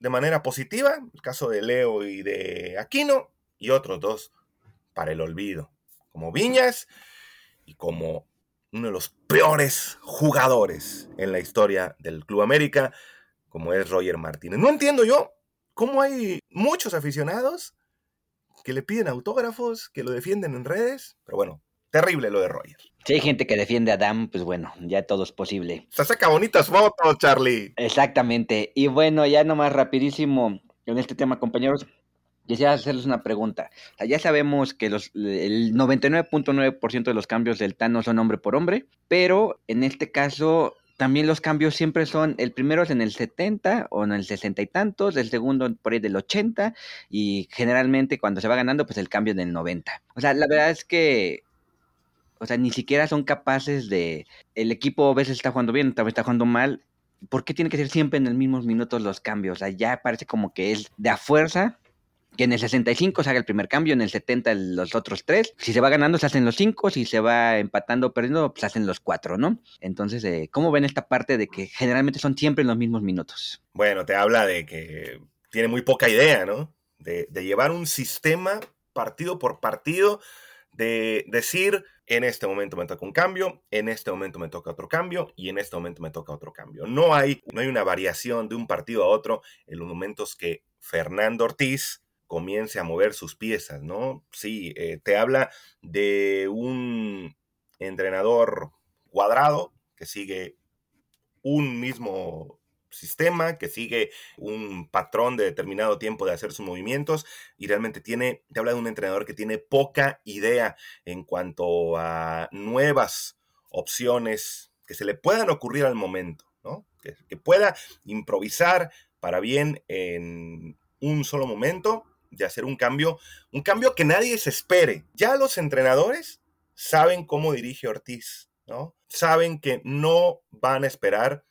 de manera positiva, el caso de Leo y de Aquino, y otros dos para el olvido, como Viñas y como uno de los peores jugadores en la historia del Club América, como es Roger Martínez. No entiendo yo cómo hay muchos aficionados que le piden autógrafos, que lo defienden en redes, pero bueno, terrible lo de Roger. Si hay gente que defiende a Adam, pues bueno, ya todo es posible. Se saca bonitas fotos, Charlie. Exactamente. Y bueno, ya nomás rapidísimo en este tema, compañeros, Quisiera hacerles una pregunta. ya sabemos que los, el 99.9% de los cambios del Tano son hombre por hombre, pero en este caso también los cambios siempre son, el primero es en el 70 o en el 60 y tantos, el segundo por ahí del 80 y generalmente cuando se va ganando pues el cambio en el 90. O sea, la verdad es que, o sea, ni siquiera son capaces de, el equipo a veces está jugando bien, también está jugando mal. ¿Por qué tiene que ser siempre en los mismos minutos los cambios? O sea, ya parece como que es de a fuerza que en el 65 se haga el primer cambio, en el 70 los otros tres. Si se va ganando, se hacen los cinco, si se va empatando o perdiendo, pues hacen los cuatro, ¿no? Entonces, eh, ¿cómo ven esta parte de que generalmente son siempre en los mismos minutos? Bueno, te habla de que tiene muy poca idea, ¿no? De, de llevar un sistema partido por partido, de decir, en este momento me toca un cambio, en este momento me toca otro cambio y en este momento me toca otro cambio. No hay, no hay una variación de un partido a otro en los momentos que Fernando Ortiz comience a mover sus piezas, ¿no? Sí, eh, te habla de un entrenador cuadrado que sigue un mismo sistema, que sigue un patrón de determinado tiempo de hacer sus movimientos y realmente tiene, te habla de un entrenador que tiene poca idea en cuanto a nuevas opciones que se le puedan ocurrir al momento, ¿no? que pueda improvisar para bien en un solo momento de hacer un cambio, un cambio que nadie se espere. Ya los entrenadores saben cómo dirige Ortiz, ¿no? Saben que no van a esperar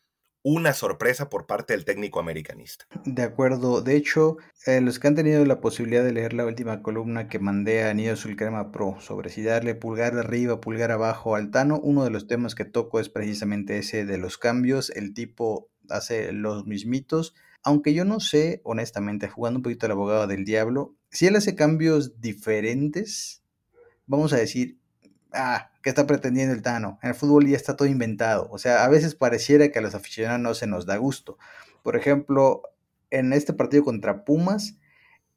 una sorpresa por parte del técnico americanista. De acuerdo. De hecho, eh, los que han tenido la posibilidad de leer la última columna que mandé a Nido Crema Pro sobre si darle pulgar arriba, pulgar abajo al Tano, uno de los temas que toco es precisamente ese de los cambios. El tipo hace los mismitos aunque yo no sé, honestamente, jugando un poquito al abogado del diablo, si él hace cambios diferentes, vamos a decir, ah, ¿qué está pretendiendo el Tano? En el fútbol ya está todo inventado. O sea, a veces pareciera que a los aficionados no se nos da gusto. Por ejemplo, en este partido contra Pumas,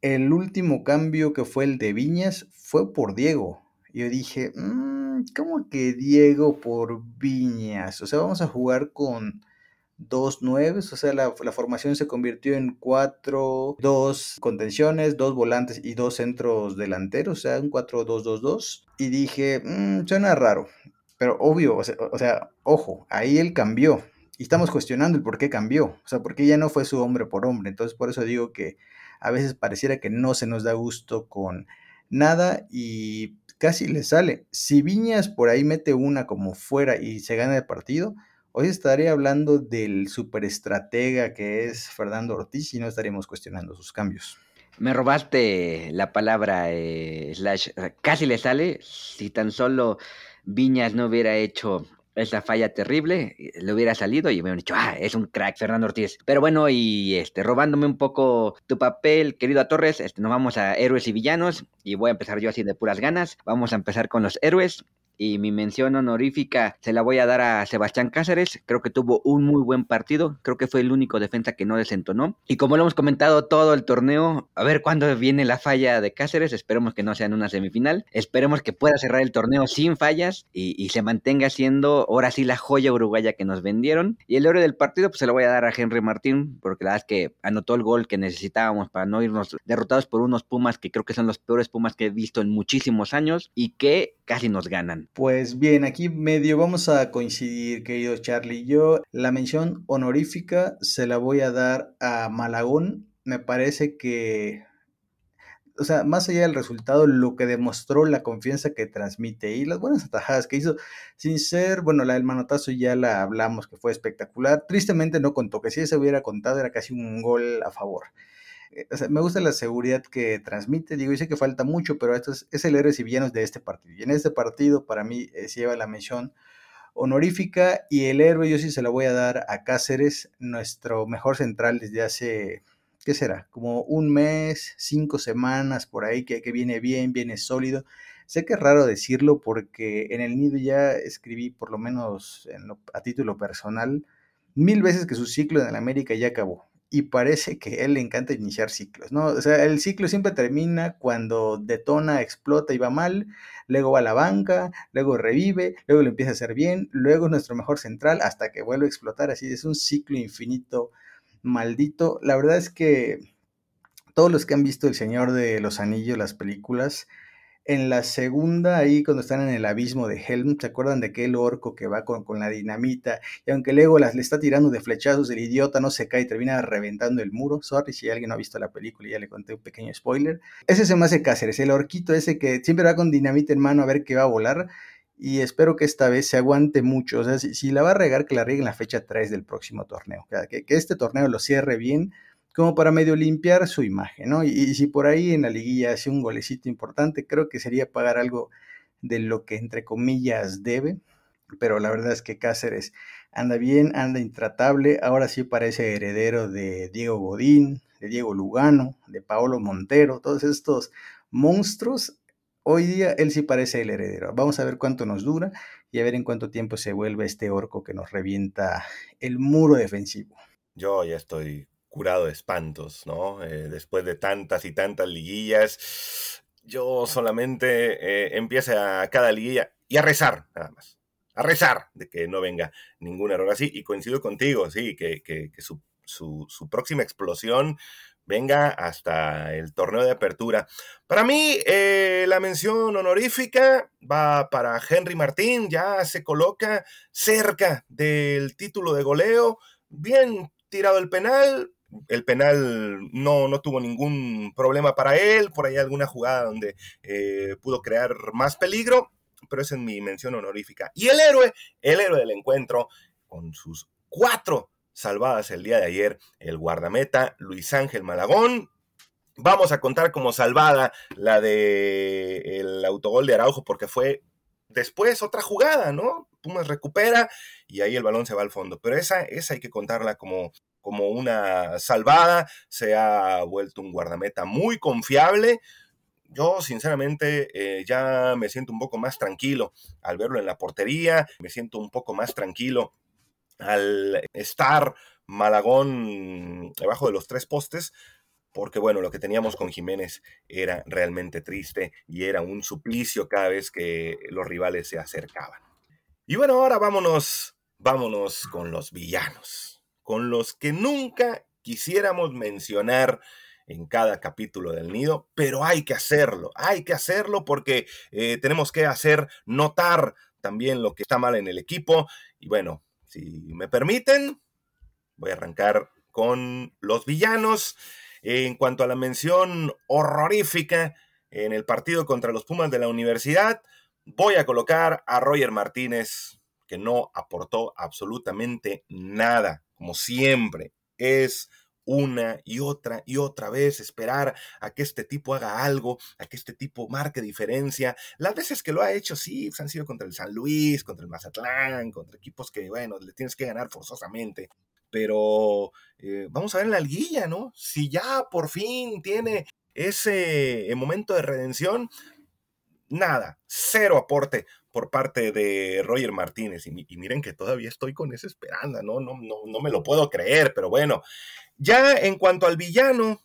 el último cambio que fue el de Viñas fue por Diego. Yo dije, mm, ¿cómo que Diego por Viñas? O sea, vamos a jugar con dos nueves, o sea, la, formación se convirtió en cuatro, dos contenciones, dos volantes y dos centros delanteros, o sea, un 4-2-2-2. Y dije, mmm, suena raro, pero obvio, o sea, ojo, ahí él cambió. Y estamos cuestionando el por qué cambió, o sea, porque ya no fue su hombre por hombre. Entonces, por eso digo que a veces pareciera que no se nos da gusto con nada y casi le sale. Si Viñas por ahí mete una como fuera y se gana el partido, Hoy estaré hablando del superestratega que es Fernando Ortiz y no estaríamos cuestionando sus cambios. Me robaste la palabra eh, slash, casi le sale. Si tan solo Viñas no hubiera hecho esa falla terrible, le hubiera salido y me hubieran dicho, ah, es un crack Fernando Ortiz. Pero bueno, y este, robándome un poco tu papel, querido Torres, este, nos vamos a héroes y villanos y voy a empezar yo así de puras ganas. Vamos a empezar con los héroes y mi mención honorífica se la voy a dar a Sebastián Cáceres. Creo que tuvo un muy buen partido. Creo que fue el único defensa que no desentonó. Y como lo hemos comentado todo el torneo, a ver cuándo viene la falla de Cáceres. Esperemos que no sea en una semifinal. Esperemos que pueda cerrar el torneo sin fallas y, se mantenga siendo ahora sí la joya uruguaya que nos vendieron. Y el héroe del partido, pues se lo voy a dar a Henry Martín, porque la verdad es que anotó el gol que necesitábamos para no irnos derrotados por unos Pumas que creo que son los peores Pumas que he visto en muchísimos años y que casi nos ganan. Pues bien, aquí medio vamos a coincidir, querido Charlie. Yo la mención honorífica se la voy a dar a Malagón. Me parece que o sea, más allá del resultado, lo que demostró la confianza que transmite y las buenas atajadas que hizo, sin ser, bueno, la del manotazo ya la hablamos que fue espectacular. Tristemente no contó, que si se hubiera contado era casi un gol a favor. Eh, me gusta la seguridad que transmite, digo, dice que falta mucho, pero esto es, el héroe y villanos de este partido. Y en este partido, para mí, eh, se lleva la mención honorífica y el héroe yo sí se lo voy a dar a Cáceres, nuestro mejor central desde hace ¿qué será? Como un mes, cinco semanas por ahí, que, que viene bien, viene sólido. Sé que es raro decirlo porque en el nido ya escribí, por lo menos a título personal, mil veces que su ciclo en el América ya acabó. Y parece que él le encanta iniciar ciclos, ¿no? O sea, el ciclo siempre termina cuando detona, explota y va mal, luego va a la banca, luego revive, luego lo empieza a hacer bien, luego es nuestro mejor central hasta que vuelve a explotar. Así es un ciclo infinito maldito. La verdad es que todos los que han visto El Señor de los Anillos, las películas, en la segunda, ahí cuando están en el abismo de Helm, ¿se acuerdan de aquel orco que va con, la dinamita? Y aunque Legolas le está tirando de flechazos, el idiota no se cae y termina reventando el muro. Sorry si alguien no ha visto la película, ya le conté un pequeño spoiler. Ese se me hace Cáceres, el orquito ese que siempre va con dinamita en mano a ver qué va a volar y espero que esta vez se aguante mucho. O sea, si, la va a regar, que la riegue en la fecha 3 del próximo torneo. Que, que, este torneo lo cierre bien, como para medio limpiar su imagen, ¿no? Y, si por ahí en la liguilla hace un golecito importante, creo que sería pagar algo de lo que entre comillas debe. Pero la verdad es que Cáceres anda bien, anda intratable. Ahora sí parece heredero de Diego Godín, de Diego Lugano, de Paolo Montero, todos estos monstruos Hoy día él sí parece el heredero. Vamos a ver cuánto nos dura y a ver en cuánto tiempo se vuelve este orco que nos revienta el muro defensivo. Yo ya estoy curado de espantos, ¿no? Eh, después de tantas y tantas liguillas, yo solamente eh, empiezo a cada liguilla y a rezar, nada más. A rezar de que no venga ningún error así. Y coincido contigo, sí, que, su, su próxima explosión venga hasta el torneo de apertura. Para mí, eh, la mención honorífica va para Henry Martín, ya se coloca cerca del título de goleo, bien tirado el penal. El penal no, no tuvo ningún problema para él, por ahí alguna jugada donde eh, pudo crear más peligro, pero esa es mi mención honorífica. Y el héroe, el héroe del encuentro, con sus cuatro salvadas el día de ayer el guardameta Luis Ángel Malagón. Vamos a contar como salvada la de el autogol de Araujo porque fue después otra jugada, ¿no? Pumas recupera y ahí el balón se va al fondo. Pero esa, esa hay que contarla como, como una salvada. Se ha vuelto un guardameta muy confiable. Yo, sinceramente, eh, ya me siento un poco más tranquilo al verlo en la portería. Me siento un poco más tranquilo al estar Malagón debajo de los tres postes, porque bueno, lo que teníamos con Jiménez era realmente triste y era un suplicio cada vez que los rivales se acercaban. Y bueno, ahora vámonos, vámonos con los villanos, con los que nunca quisiéramos mencionar en cada capítulo del nido, pero hay que hacerlo, hay que hacerlo porque eh, tenemos que hacer notar también lo que está mal en el equipo y bueno, si me permiten, voy a arrancar con los villanos. En cuanto a la mención horrorífica en el partido contra los Pumas de la universidad, voy a colocar a Roger Martínez, que no aportó absolutamente nada, como siempre. Es una y otra y otra vez, esperar a que este tipo haga algo, a que este tipo marque diferencia. Las veces que lo ha hecho, sí, pues, han sido contra el San Luis, contra el Mazatlán, contra equipos que, bueno, le tienes que ganar forzosamente. Pero eh, vamos a ver en la liguilla, ¿no? Si ya por fin tiene ese momento de redención, nada, cero aporte por parte de Roger Martínez. Y, miren que todavía estoy con esa esperanza, ¿no? No, no, no me lo puedo creer, pero bueno. Ya en cuanto al villano,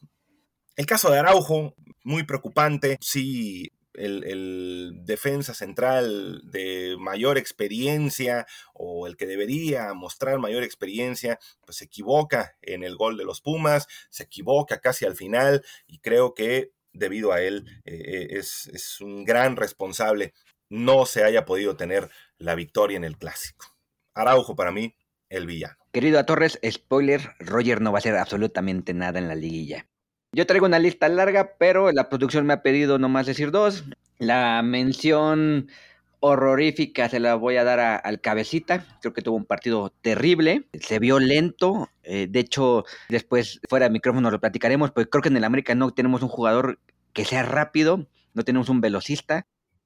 el caso de Araujo, muy preocupante. Sí, el, defensa central de mayor experiencia o el que debería mostrar mayor experiencia, pues se equivoca en el gol de los Pumas, se equivoca casi al final y creo que debido a él eh, es, es, un gran responsable no se haya podido tener la victoria en el clásico. Araujo para mí, el villano. Querido a Torres, spoiler, Roger no va a hacer absolutamente nada en la liguilla. Yo traigo una lista larga, pero la producción me ha pedido nomás decir dos. La mención horrorífica se la voy a dar al cabecita. Creo que tuvo un partido terrible. Se vio lento. Eh, de hecho, después fuera de micrófono lo platicaremos, porque creo que en el América no tenemos un jugador que sea rápido, no tenemos un velocista.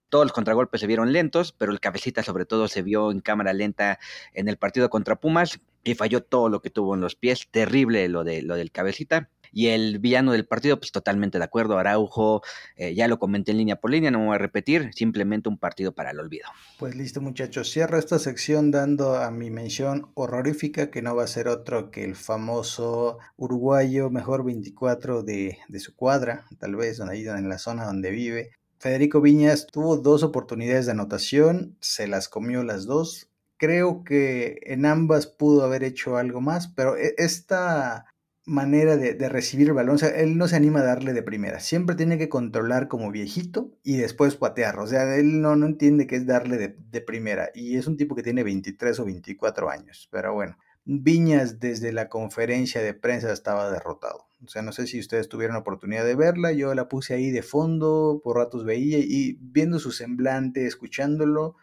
Todos los contragolpes se vieron lentos, pero el cabecita sobre todo se vio en cámara lenta en el partido contra Pumas y falló todo lo que tuvo en los pies. Terrible lo, de, lo del cabecita. Y el villano del partido, pues totalmente de acuerdo, Araujo, eh, ya lo comenté en línea por línea, no me voy a repetir, simplemente un partido para el olvido. Pues listo muchachos, cierro esta sección dando a mi mención horrorífica, que no va a ser otro que el famoso uruguayo mejor 24 de, su cuadra, tal vez ahí en la zona donde vive. Federico Viñas tuvo dos oportunidades de anotación, se las comió las dos. Creo que en ambas pudo haber hecho algo más, pero e, esta manera de, recibir el balón. O sea, él no se anima a darle de primera. Siempre tiene que controlar como viejito y después patear. O sea, él no, no entiende qué es darle de, primera. Y es un tipo que tiene 23 o 24 años. Pero bueno, Viñas desde la conferencia de prensa estaba derrotado. O sea, no sé si ustedes tuvieron oportunidad de verla. Yo la puse ahí de fondo, por ratos veía y viendo su semblante, escuchándolo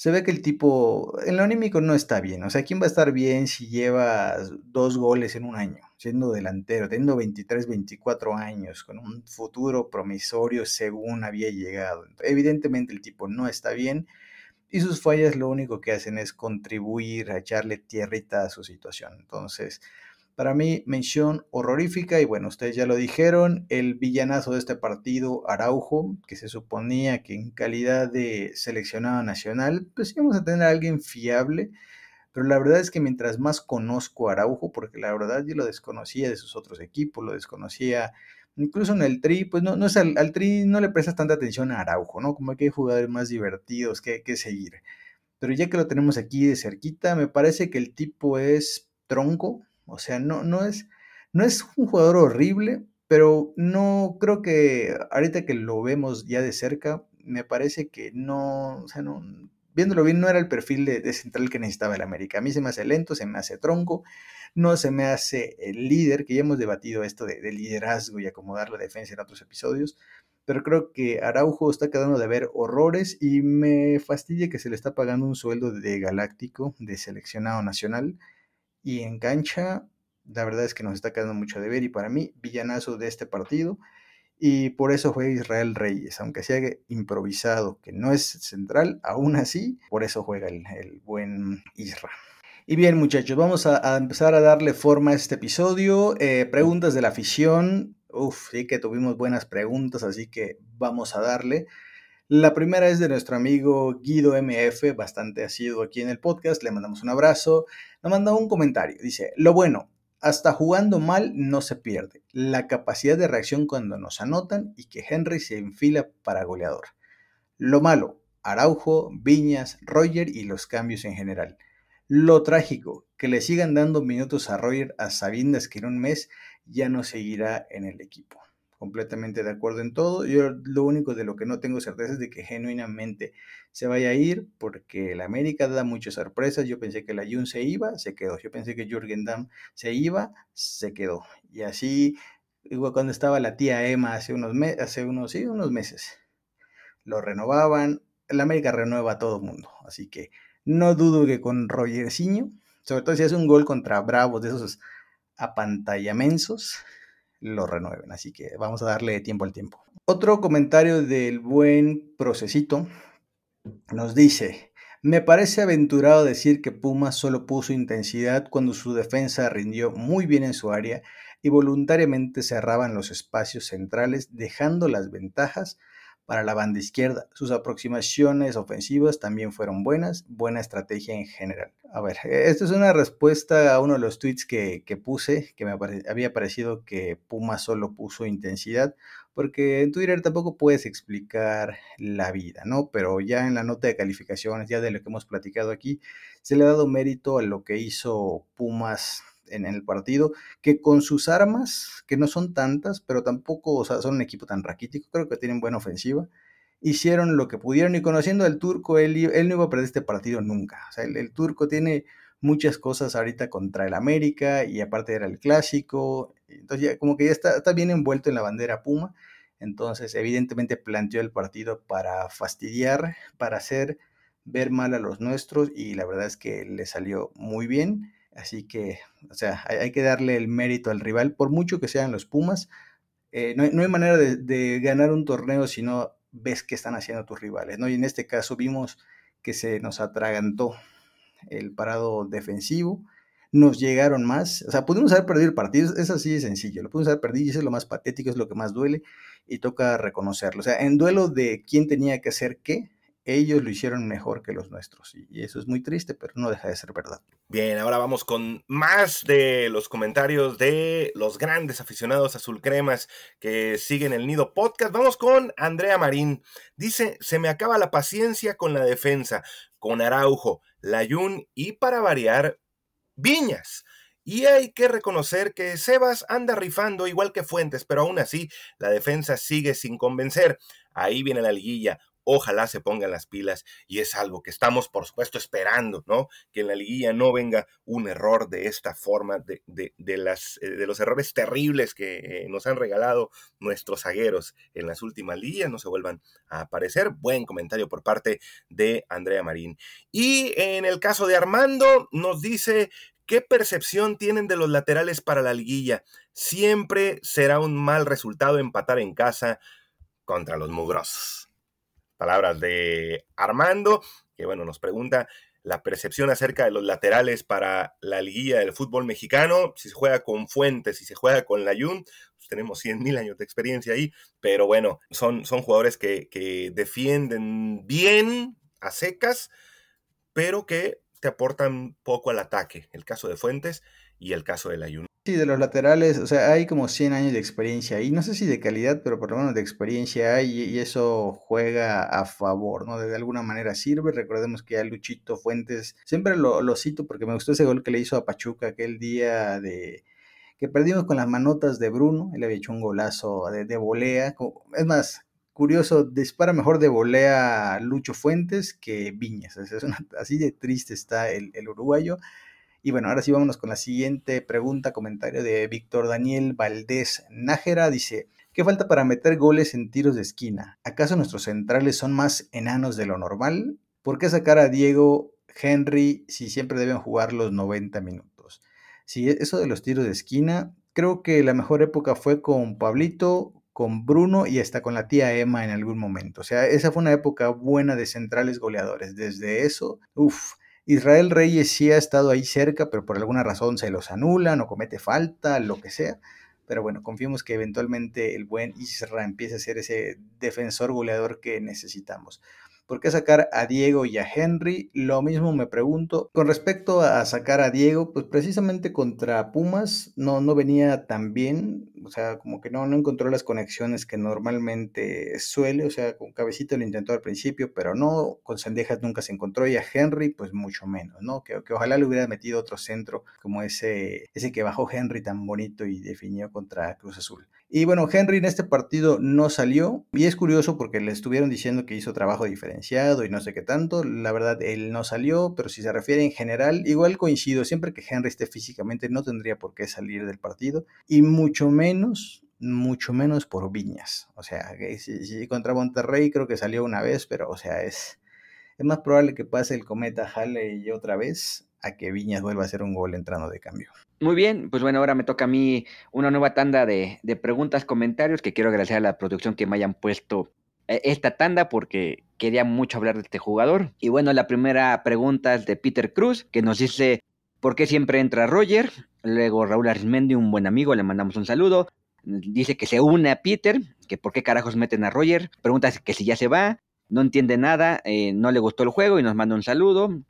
se ve que el tipo, en lo anímico no está bien. O sea, ¿quién va a estar bien si lleva dos goles en un año, siendo delantero, teniendo 23, 24 años, con un futuro promisorio según había llegado? Evidentemente el tipo no está bien y sus fallas lo único que hacen es contribuir a echarle tierrita a su situación. Entonces, para mí, mención horrorífica y bueno, ustedes ya lo dijeron, el villanazo de este partido, Araujo, que se suponía que en calidad de seleccionado nacional, pues íbamos a tener a alguien fiable, pero la verdad es que mientras más conozco a Araujo, porque la verdad yo lo desconocía de sus otros equipos, lo desconocía incluso en el tri, pues no, no es al, tri no le prestas tanta atención a Araujo, ¿no? Como que hay jugadores más divertidos que, que seguir. Pero ya que lo tenemos aquí de cerquita, me parece que el tipo es tronco, o sea, no, no, es, no es un jugador horrible, pero no creo que ahorita que lo vemos ya de cerca, me parece que no, o sea, no, viéndolo bien, no era el perfil de, central que necesitaba el América. A mí se me hace lento, se me hace tronco, no se me hace el líder, que ya hemos debatido esto de, de, liderazgo y acomodar la defensa en otros episodios, pero creo que Araujo está quedando de ver horrores y me fastidia que se le está pagando un sueldo de galáctico, de seleccionado nacional, y en cancha, la verdad es que nos está quedando mucho de ver y para mí, villanazo de este partido. Y por eso juega Israel Reyes, aunque sea improvisado, que no es central, aún así, por eso juega el, buen Israel. Y bien, muchachos, vamos a, empezar a darle forma a este episodio. Eh, preguntas de la afición. Uf, sí que tuvimos buenas preguntas, así que vamos a darle. La primera es de nuestro amigo Guido MF, bastante asiduo aquí en el podcast. Le mandamos un abrazo. Nos manda un comentario. Dice: Lo bueno, hasta jugando mal no se pierde. La capacidad de reacción cuando nos anotan y que Henry se enfila para goleador. Lo malo, Araujo, Viñas, Roger y los cambios en general. Lo trágico, que le sigan dando minutos a Roger a sabiendas que en un mes ya no seguirá en el equipo completamente de acuerdo en todo. Yo lo único de lo que no tengo certeza es de que genuinamente se vaya a ir porque la América da muchas sorpresas. Yo pensé que la Jun se iba, se quedó. Yo pensé que Jürgen Damm se iba, se quedó. Y así, cuando estaba la tía Emma hace unos, meses, hace unos, sí, unos meses, lo renovaban. La América renueva a todo mundo. Así que no dudo que con Rogerciño, sobre todo si hace un gol contra Bravos de esos apantallamensos, lo renueven. Así que vamos a darle tiempo al tiempo. Otro comentario del buen procesito nos dice, me parece aventurado decir que Puma solo puso intensidad cuando su defensa rindió muy bien en su área y voluntariamente cerraban los espacios centrales dejando las ventajas para la banda izquierda. Sus aproximaciones ofensivas también fueron buenas, buena estrategia en general. A ver, esta es una respuesta a uno de los tweets que, puse, que me había parecido que Puma solo puso intensidad, porque en Twitter tampoco puedes explicar la vida, ¿no? Pero ya en la nota de calificaciones, ya de lo que hemos platicado aquí, se le ha dado mérito a lo que hizo Pumas en el partido, que con sus armas, que no son tantas, pero tampoco o sea, son un equipo tan raquítico, creo que tienen buena ofensiva, hicieron lo que pudieron y conociendo al turco, él, él no iba a perder este partido nunca. O sea, el, turco tiene muchas cosas ahorita contra el América y aparte era el clásico, entonces ya como que ya está, está bien envuelto en la bandera Puma, entonces evidentemente planteó el partido para fastidiar, para hacer ver mal a los nuestros y la verdad es que le salió muy bien. Así que, o sea, hay, que darle el mérito al rival, por mucho que sean los Pumas. Eh, no, hay manera de, ganar un torneo si no ves qué están haciendo tus rivales, ¿no? Y en este caso vimos que se nos atragantó el parado defensivo, nos llegaron más, o sea, pudimos haber perdido el partido, es así de sencillo, lo pudimos haber perdido y eso es lo más patético, es lo que más duele y toca reconocerlo. O sea, en duelo de quién tenía que hacer qué, ellos lo hicieron mejor que los nuestros. Y eso es muy triste, pero no deja de ser verdad. Bien, ahora vamos con más de los comentarios de los grandes aficionados azul cremas que siguen el Nido Podcast. Vamos con Andrea Marín. Dice, se me acaba la paciencia con la defensa, con Araujo, Layún y para variar, Viñas. Y hay que reconocer que Sebas anda rifando igual que Fuentes, pero aún así la defensa sigue sin convencer. Ahí viene la liguilla ojalá se pongan las pilas y es algo que estamos, por supuesto, esperando, ¿no? Que en la liguilla no venga un error de esta forma, de, de, las, eh, de los errores terribles que eh, nos han regalado nuestros zagueros en las últimas liguillas, no se vuelvan a aparecer. Buen comentario por parte de Andrea Marín. Y en el caso de Armando, nos dice ¿Qué percepción tienen de los laterales para la liguilla? Siempre será un mal resultado empatar en casa contra los mugrosos palabras de Armando, que bueno, nos pregunta la percepción acerca de los laterales para la liguilla del fútbol mexicano, si se juega con Fuentes, si se juega con Layun, pues tenemos 100 mil años de experiencia ahí, pero bueno, son, son jugadores que, que defienden bien a secas, pero que te aportan poco al ataque. El caso de Fuentes y el caso de Layun. Sí, de los laterales, o sea, hay como 100 años de experiencia ahí, no sé si de calidad, pero por lo menos de experiencia hay y eso juega a favor, ¿no? De alguna manera sirve, recordemos que a Luchito Fuentes, siempre lo, cito porque me gustó ese gol que le hizo a Pachuca aquel día de que perdimos con las manotas de Bruno, él había hecho un golazo de, de volea, es más, curioso, dispara mejor de volea Lucho Fuentes que Viñas, es así de triste está el uruguayo. Y bueno, ahora sí vámonos con la siguiente pregunta, comentario de Víctor Daniel Valdés Nájera. Dice, ¿qué falta para meter goles en tiros de esquina? ¿Acaso nuestros centrales son más enanos de lo normal? ¿Por qué sacar a Diego Henry si siempre deben jugar los 90 minutos? Si eso de los tiros de esquina, creo que la mejor época fue con Pablito, con Bruno y hasta con la tía Emma en algún momento. O sea, esa fue una época buena de centrales goleadores. Desde eso, uff, Israel Reyes sí ha estado ahí cerca, pero por alguna razón se los anulan o comete falta, lo que sea. Pero bueno, confiemos que eventualmente el buen Israel empiece a ser ese defensor goleador que necesitamos. ¿Por qué sacar a Diego y a Henry? Lo mismo me pregunto. Con respecto a sacar a Diego, pues precisamente contra Pumas no, no venía tan bien. O sea, como que no, no encontró las conexiones que normalmente suele. O sea, con Cabecito lo intentó al principio, pero no. Con Sendejas nunca se encontró. Y a Henry, pues mucho menos, ¿no? Que, que ojalá le hubiera metido otro centro como ese, ese que bajó Henry tan bonito y definió contra Cruz Azul. Y bueno, Henry en este partido no salió. Y es curioso porque le estuvieron diciendo que hizo trabajo diferente y no sé qué tanto. La verdad, él no salió, pero si se refiere en general, igual coincido, siempre que Henry esté físicamente no tendría por qué salir del partido, y mucho menos, mucho menos por Viñas. O sea, si, contra Monterrey creo que salió una vez, pero o sea, es, es más probable que pase el cometa Halley otra vez a que Viñas vuelva a hacer un gol entrando de cambio. Muy bien, pues bueno, ahora me toca a mí una nueva tanda de, de preguntas, comentarios, que quiero agradecer a la producción que me hayan puesto esta tanda porque quería mucho hablar de este jugador. Y bueno, la primera pregunta es de Peter Cruz, que nos dice, ¿por qué siempre entra Roger? Luego Raúl Arismendi, un buen amigo, le mandamos un saludo. Dice que se une a Peter, que por qué carajos meten a Roger. Pregunta que si ya se va, no entiende nada, eh, no le gustó el juego y nos manda un saludo.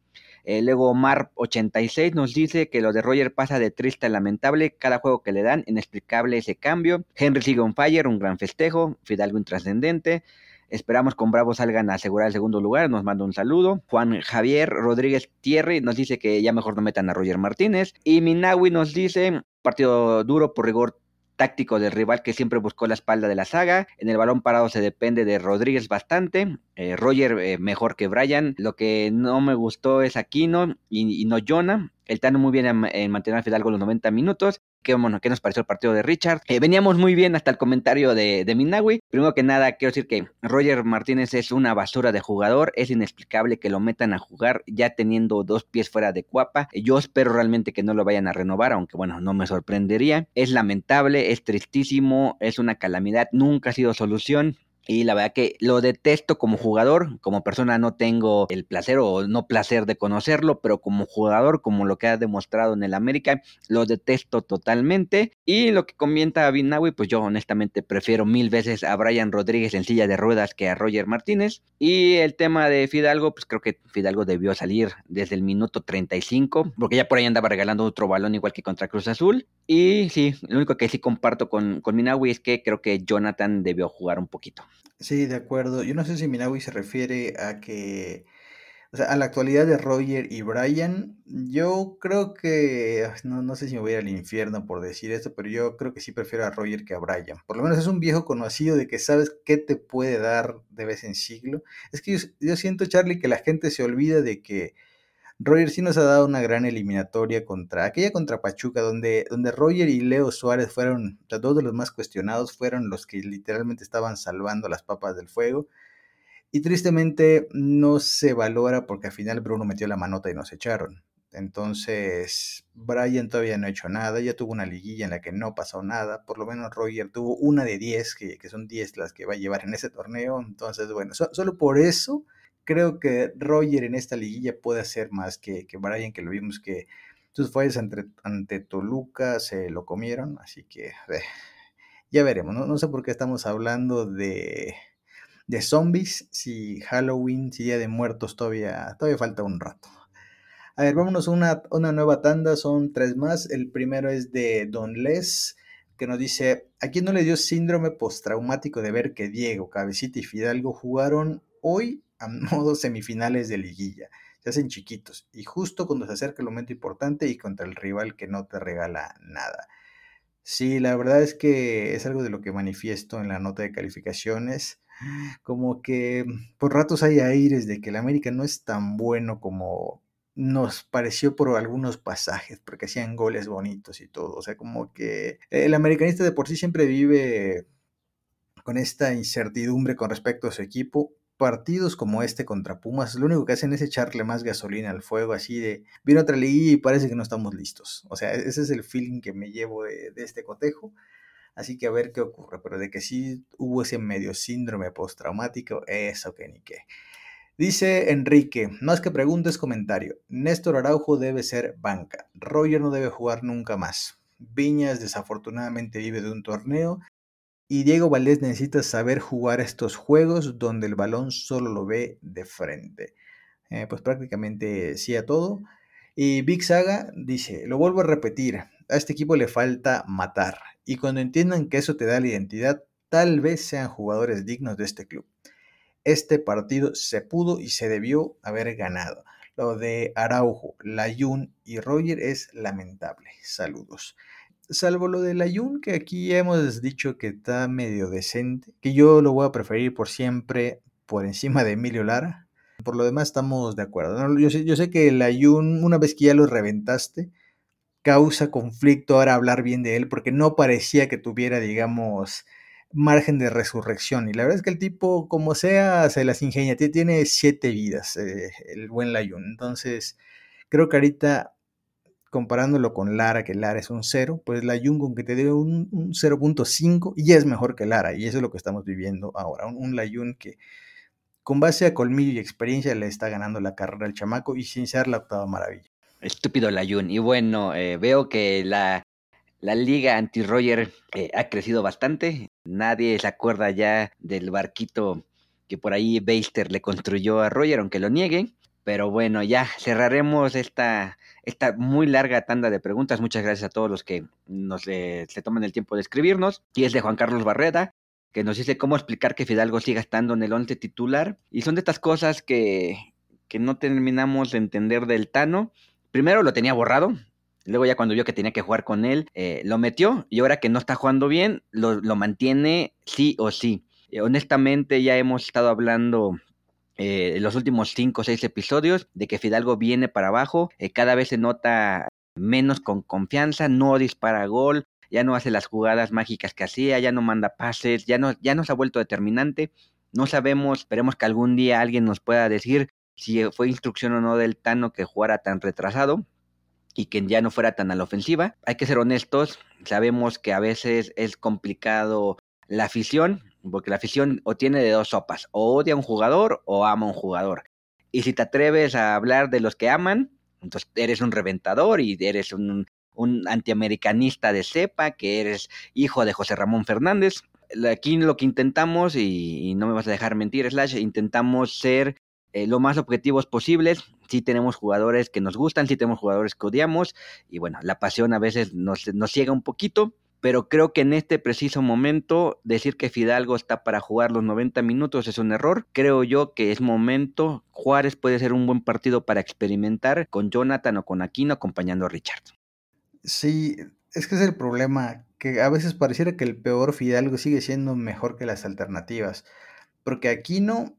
Eh, luego Mar86 nos dice que lo de Roger pasa de triste a lamentable cada juego que le dan, inexplicable ese cambio. Henry sigue on fire, un gran festejo, Fidalgo intrascendente. Esperamos con Bravo salgan a asegurar el segundo lugar. Nos manda un saludo. Juan Javier Rodríguez Thierry nos dice que ya mejor no metan a Roger Martínez. Y Minawi nos dice, partido duro por rigor táctico del rival que siempre buscó la espalda de la saga. En el balón parado se depende de Rodríguez bastante. Eh, Roger eh, mejor que Brian. Lo que no me gustó es Aquino y, y no Jonah. El Tano muy bien en, mantener a Fidalgo los 90 minutos. ¿Qué, bueno, ¿Qué nos pareció el partido de Richard? Eh, veníamos muy bien hasta el comentario de, de Minawi. Primero que nada, quiero decir que Roger Martínez es una basura de jugador. Es inexplicable que lo metan a jugar ya teniendo dos pies fuera de cuapa. Yo espero realmente que no lo vayan a renovar, aunque bueno, no me sorprendería. Es lamentable, es tristísimo, es una calamidad, nunca ha sido solución. Y la verdad que lo detesto como jugador, como persona no tengo el placer o no placer de conocerlo, pero como jugador, como lo que ha demostrado en el América, lo detesto totalmente. Y lo que comenta Binawi, pues yo honestamente prefiero mil veces a Brian Rodríguez en silla de ruedas que a Roger Martínez. Y el tema de Fidalgo, pues creo que Fidalgo debió salir desde el minuto 35, porque ya por ahí andaba regalando otro balón igual que contra Cruz Azul. Y sí, lo único que sí comparto con, con Minawi es que creo que Jonathan debió jugar un poquito. Sí, de acuerdo. Yo no sé si Minawi se refiere a que, o sea, a la actualidad de Roger y Brian. Yo creo que, no, no sé si me voy al infierno por decir esto, pero yo creo que sí prefiero a Roger que a Brian. Por lo menos es un viejo conocido de que sabes qué te puede dar de vez en siglo. Es que yo siento, Charlie, que la gente se olvida de que Roger sí nos ha dado una gran eliminatoria contra aquella contra Pachuca, donde, donde Roger y Leo Suárez fueron, los dos de los más cuestionados, fueron los que literalmente estaban salvando las papas del fuego. Y tristemente no se valora porque al final Bruno metió la manota y nos echaron. Entonces, Brian todavía no ha hecho nada, ya tuvo una liguilla en la que no pasó nada, por lo menos Roger tuvo una de 10, que, que son 10 las que va a llevar en ese torneo, entonces, bueno, solo por eso creo que Roger en esta liguilla puede hacer más que, que Brian, que lo vimos que sus fallas ante, ante, Toluca se lo comieron, así que eh, ya veremos, ¿no? no sé por qué estamos hablando de, de zombies, si Halloween, si Día de Muertos todavía, todavía falta un rato. A ver, vámonos a una, una nueva tanda, son tres más. El primero es de Don Les, que nos dice, ¿a quién no le dio síndrome postraumático de ver que Diego, Cabecita y Fidalgo jugaron hoy a modo semifinales de liguilla. Se hacen chiquitos y justo cuando se acerca el momento importante y contra el rival que no te regala nada. Sí, la verdad es que es algo de lo que manifiesto en la nota de calificaciones. Como que por ratos hay aires de que el América no es tan bueno como nos pareció por algunos pasajes, porque hacían goles bonitos y todo. O sea, como que el americanista de por sí siempre vive con esta incertidumbre con respecto a su equipo partidos como este contra Pumas, lo único que hacen es echarle más gasolina al fuego, así de, viene otra liguilla y parece que no estamos listos. O sea, ese es el feeling que me llevo de, este cotejo. Así que a ver qué ocurre, pero de que sí hubo ese medio síndrome postraumático, eso que ni qué. Dice Enrique, más que preguntas, comentario. Néstor Araujo debe ser banca. Roger no debe jugar nunca más. Viñas desafortunadamente vive de un torneo y Diego Valdés necesita saber jugar estos juegos donde el balón solo lo ve de frente. Eh, pues prácticamente sí a todo. Y Big Saga dice, lo vuelvo a repetir, a este equipo le falta matar. Y cuando entiendan que eso te da la identidad, tal vez sean jugadores dignos de este club. Este partido se pudo y se debió haber ganado. Lo de Araujo, Layun y Roger es lamentable. Saludos salvo lo del Ayun, que aquí hemos dicho que está medio decente, que yo lo voy a preferir por siempre por encima de Emilio Lara. Por lo demás estamos de acuerdo. Yo, sé, yo sé que el Ayun, una vez que ya lo reventaste, causa conflicto ahora hablar bien de él, porque no parecía que tuviera, digamos, margen de resurrección. Y la verdad es que el tipo, como sea, se las ingenia. Tiene siete vidas, eh, el buen Layun. Entonces, creo que ahorita comparándolo con Lara, que Lara es un 0, pues la Jung que te dio un, 0.5 y es mejor que Lara, y eso es lo que estamos viviendo ahora, un, un Layun que con base a colmillo y experiencia le está ganando la carrera al chamaco y sin ser la octava maravilla. Estúpido Layun, y bueno, eh, veo que la, la liga anti-Roger eh, ha crecido bastante, nadie se acuerda ya del barquito que por ahí Beister le construyó a Roger, aunque lo niegue, pero bueno, ya cerraremos esta esta muy larga tanda de preguntas. Muchas gracias a todos los que nos se toman el tiempo de escribirnos. Y es de Juan Carlos Barreda, que nos dice cómo explicar que Fidalgo siga estando en el once titular. Y son de estas cosas que, que no terminamos de entender del Tano. Primero lo tenía borrado. Luego ya cuando vio que tenía que jugar con él, eh, lo metió y ahora que no está jugando bien, lo, mantiene sí o sí. Eh, honestamente ya hemos estado hablando eh, los últimos cinco o seis episodios de que Fidalgo viene para abajo, cada vez se nota menos con confianza, no dispara gol, ya no hace las jugadas mágicas que hacía, ya no manda pases, ya no, ya no se ha vuelto determinante. No sabemos, esperemos que algún día alguien nos pueda decir si fue instrucción o no del Tano que jugara tan retrasado y que ya no fuera tan a la ofensiva. Hay que ser honestos, sabemos que a veces es complicado la afición, porque la afición o tiene de dos sopas, o odia a un jugador o ama a un jugador. Y si te atreves a hablar de los que aman, entonces eres un reventador y eres un, un antiamericanista de cepa, que eres hijo de José Ramón Fernández. Aquí lo que intentamos, y, no me vas a dejar mentir, Slash, intentamos ser eh, lo más objetivos posibles. Sí tenemos jugadores que nos gustan, sí tenemos jugadores que odiamos, y bueno, la pasión a veces nos, nos ciega un poquito, pero creo que en este preciso momento decir que Fidalgo está para jugar los 90 minutos es un error. Creo yo que es momento, Juárez puede ser un buen partido para experimentar con Jonathan o con Aquino acompañando a Richard. Sí, es que es el problema, que a veces pareciera que el peor Fidalgo sigue siendo mejor que las alternativas, porque Aquino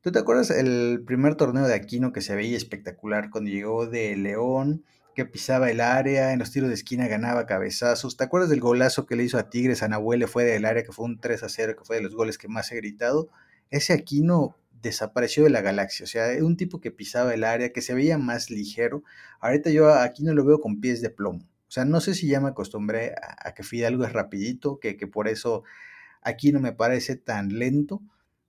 ¿Tú te acuerdas el primer torneo de Aquino que se veía espectacular cuando llegó de León, que pisaba el área, en los tiros de esquina ganaba cabezazos? ¿Te acuerdas del golazo que le hizo a Tigres a Nahuel fue del área, que fue un 3 a 0, que fue de los goles que más he gritado? Ese Aquino desapareció de la galaxia, o sea, un tipo que pisaba el área, que se veía más ligero. Ahorita yo a Aquino lo veo con pies de plomo. O sea, no sé si ya me acostumbré a, que Fidalgo es rapidito, que, que por eso aquí no me parece tan lento,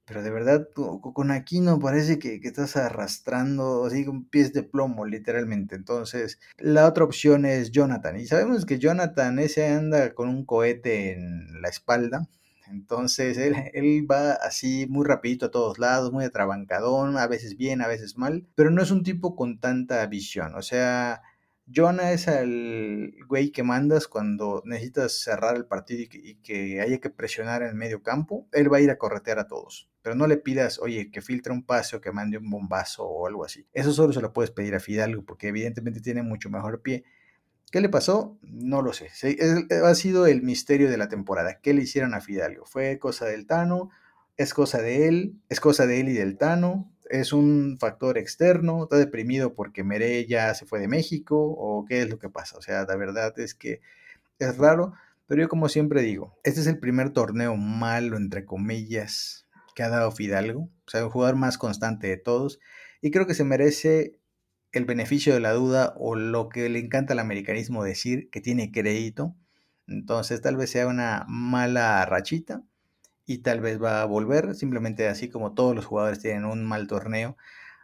pero de verdad, con Aquino parece que, que, estás arrastrando así con pies de plomo, literalmente. Entonces, la otra opción es Jonathan. Y sabemos que Jonathan ese anda con un cohete en la espalda. Entonces, él, él va así muy rapidito a todos lados, muy atrabancadón, a veces bien, a veces mal. Pero no es un tipo con tanta visión. O sea, Jonah es el güey que mandas cuando necesitas cerrar el partido y que, haya que presionar en el medio campo. Él va a ir a corretear a todos. Pero no le pidas, oye, que filtre un pase o que mande un bombazo o algo así. Eso solo se lo puedes pedir a Fidalgo porque evidentemente tiene mucho mejor pie. ¿Qué le pasó? No lo sé. Ha sido el misterio de la temporada. ¿Qué le hicieron a Fidalgo? ¿Fue cosa del Tano? ¿Es cosa de él? ¿Es cosa de él y del Tano? Es un factor externo, está deprimido porque Mere ya se fue de México o qué es lo que pasa. O sea, la verdad es que es raro, pero yo como siempre digo, este es el primer torneo malo, entre comillas, que ha dado Fidalgo, o sea, el jugador más constante de todos, y creo que se merece el beneficio de la duda o lo que le encanta al americanismo decir, que tiene crédito. Entonces tal vez sea una mala rachita, y tal vez va a volver, simplemente así como todos los jugadores tienen un mal torneo,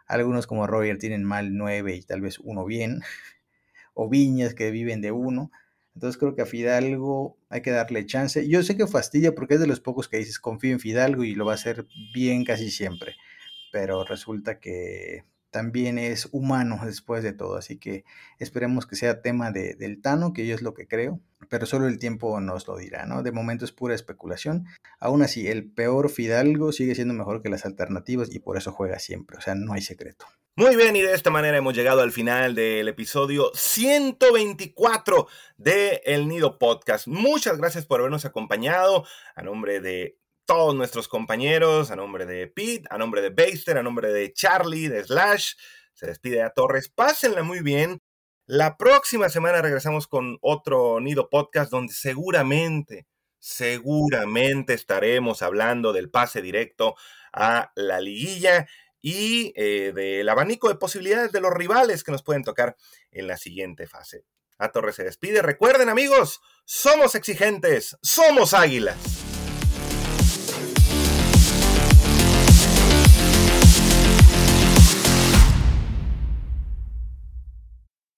algunos como Roger tienen mal 9 y tal vez uno bien, o Viñas que viven de uno. Entonces creo que a Fidalgo hay que darle chance. Yo sé que fastidia porque es de los pocos que dices confío en Fidalgo y lo va a hacer bien casi siempre. Pero resulta que también es humano después de todo. Así que esperemos que sea tema de, del Tano, que yo es lo que creo, pero solo el tiempo nos lo dirá, ¿no? De momento es pura especulación. Aún así, el peor Fidalgo sigue siendo mejor que las alternativas y por eso juega siempre, o sea, no hay secreto. Muy bien, y de esta manera hemos llegado al final del episodio 124 de El Nido Podcast. Muchas gracias por habernos acompañado. A nombre de todos nuestros compañeros, a nombre de Pete, a nombre de Baster, a nombre de Charlie, de Slash. Se despide a Torres. Pásenla muy bien. La próxima semana regresamos con otro Nido Podcast donde seguramente, seguramente estaremos hablando del pase directo a la liguilla y eh, del abanico de posibilidades de los rivales que nos pueden tocar en la siguiente fase. A Torres se despide. Recuerden amigos, somos exigentes, somos águilas.